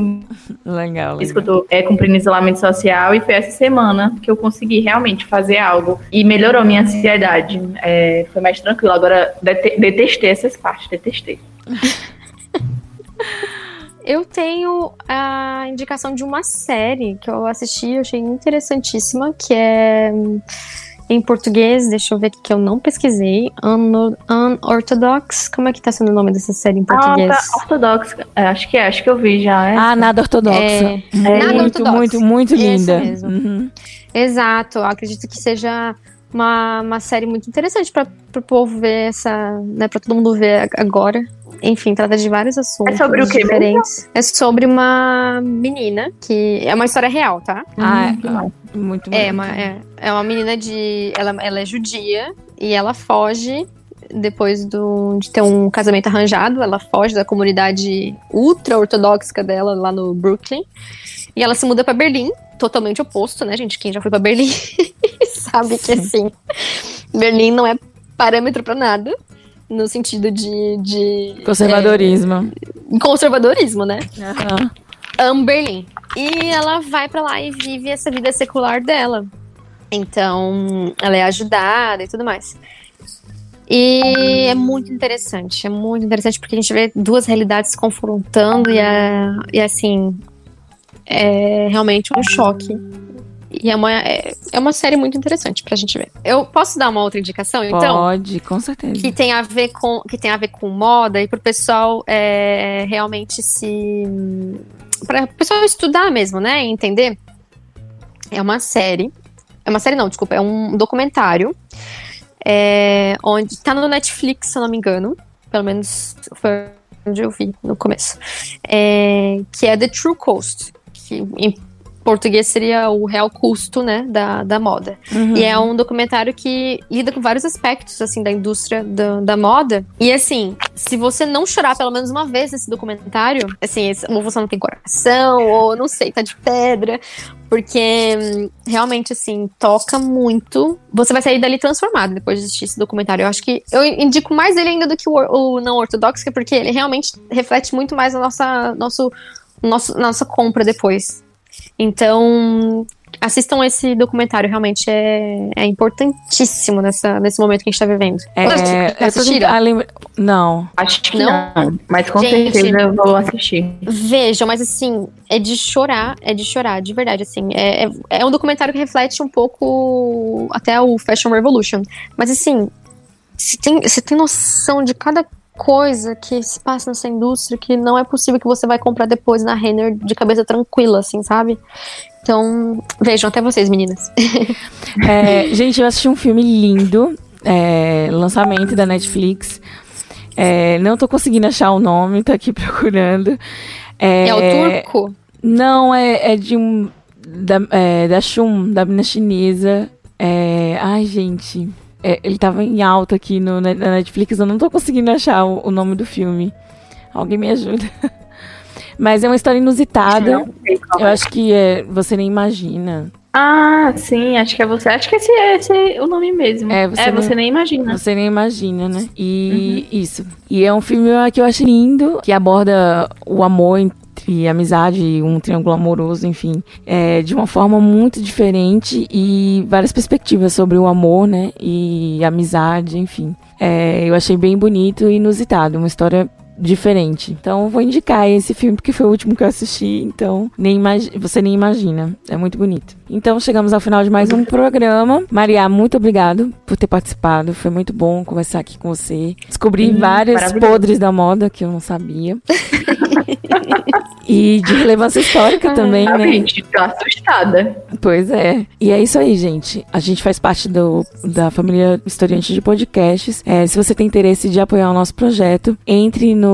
Legal, Isso que legal. eu tô é, cumprindo isolamento social e foi essa semana que eu consegui realmente fazer algo e melhorou minha ansiedade. É, foi mais tranquilo. Agora dete- detestei essas partes, detestei. Eu tenho a indicação de uma série que eu assisti, eu achei interessantíssima, que é Em português, deixa eu ver aqui que eu não pesquisei. Un Unorthodox. Como é que tá sendo o nome dessa série em português? Ah, tá ortodoxa. É, acho que é, acho que eu vi já. É. Ah, nada ortodoxa. É, Nada muito, ortodoxa. muito, muito Esse linda. mesmo. Uhum. Exato, acredito que seja uma, uma série muito interessante para o povo ver essa, né, para todo mundo ver agora. Enfim, trata de vários assuntos É sobre o quê mesmo? diferentes. É sobre uma menina que é uma história real, tá? Ah, que massa. é, muito É bonito. uma, é, é uma menina de. Ela, ela é judia e ela foge depois do, de ter um casamento arranjado. Ela foge da comunidade ultra-ortodoxa dela lá no Brooklyn. E ela se muda pra Berlim, totalmente oposto, né, gente? Quem já foi pra Berlim sabe que assim. Berlim não é parâmetro pra nada. No sentido de, de Conservadorismo. é, conservadorismo, né? Amo Berlim. E ela vai pra lá e vive essa vida secular dela. Então, ela é ajudada e tudo mais. E é muito interessante, é muito interessante porque a gente vê duas realidades se confrontando e, é, e assim, é realmente um choque. E é uma, é, é uma série muito interessante pra gente ver. Eu posso dar uma outra indicação, então? Pode, com certeza. que tem a ver com que tem a ver com moda e pro pessoal é, realmente se para o pessoal estudar mesmo, né, e entender. É uma série, é uma série não, desculpa, é um documentário é, onde tá no Netflix, se eu não me engano, pelo menos foi onde eu vi no começo, é, que é The True Cost, que em português seria o real custo, né, da, da moda. Uhum. E é um documentário que lida com vários aspectos, assim, da indústria da, da moda. E, assim, se você não chorar pelo menos uma vez nesse documentário, assim, ou você não tem coração, ou não sei, tá de pedra. Porque, hum, realmente, assim, toca muito. Você vai sair dali transformado depois de assistir esse documentário. Eu acho que eu indico mais ele ainda do que o, o não ortodoxo, porque ele realmente reflete muito mais a nossa, nosso, nosso, nossa compra depois. Então, assistam esse documentário, realmente é, é importantíssimo nessa, nesse momento que a gente tá vivendo. É, tô assistiram? tentando lembra- Não. Acho que Não? não. Mas com Gente. certeza eu vou assistir. Vejam, mas assim, é de chorar, é de chorar, de verdade, assim. É, é, é um documentário que reflete um pouco até o Fashion Revolution. Mas assim, você tem, você tem noção de cada coisa que se passa nessa indústria que não é possível que você vai comprar depois na Renner de cabeça tranquila, assim, sabe? Então, vejam, até vocês, meninas. É, gente, eu assisti um filme lindo, é, lançamento da Netflix. É, não tô conseguindo achar o nome, tô aqui procurando. É, É, o turco? Não, é, é de um. Da, é, da Shun, da mina chinesa. Ai, gente. É, ele tava em alta aqui no, na Netflix, eu não tô conseguindo achar o, o nome do filme. Alguém me ajuda. Mas é uma história inusitada. Eu é. acho que é, você nem imagina. Ah, sim, acho que é você. Acho que esse é, esse é o nome mesmo. É, É, você você, não- nem imagina. Você nem imagina, né? E isso. E é um filme que eu acho lindo, que aborda o amor entre amizade, um triângulo amoroso, enfim, é, de uma forma muito diferente e várias perspectivas sobre o amor, né? E amizade, enfim. É, eu achei bem bonito e inusitado, uma história diferente. Então eu vou indicar esse filme porque foi o último que eu assisti, então nem você nem imagina. É muito bonito. Então chegamos ao final de mais um programa. Maria, muito obrigado por ter participado. Foi muito bom conversar aqui com você. Descobri várias maravilhoso. podres da moda que eu não sabia. e de relevância histórica também, Sabe, né? gente? Tô assustada. Pois é. E é isso aí, gente. A gente faz parte do, da família Historiante de Podcasts. É, se você tem interesse de apoiar o nosso projeto, entre no,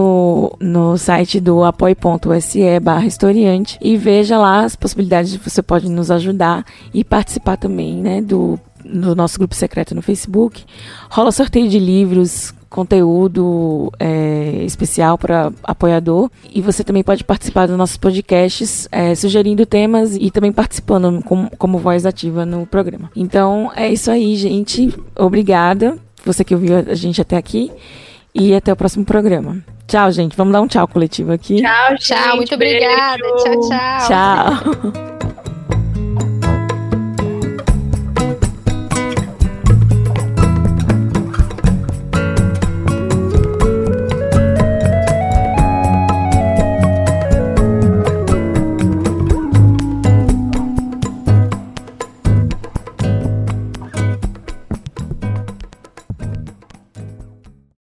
no site do apoia.se barra historiante e veja lá as possibilidades de você pode nos ajudar e participar também, né, do, nosso grupo secreto no Facebook. Rola sorteio de livros, conteúdo é, especial para apoiador. E você também pode participar dos nossos podcasts, é, sugerindo temas e também participando como voz ativa no programa. Então é isso aí, gente. Obrigada. Você que ouviu a gente até aqui. E até o próximo programa. Tchau, gente. Vamos dar um tchau coletivo aqui. Tchau, Tchau, gente. muito obrigada. Beijo. Tchau, tchau. Tchau.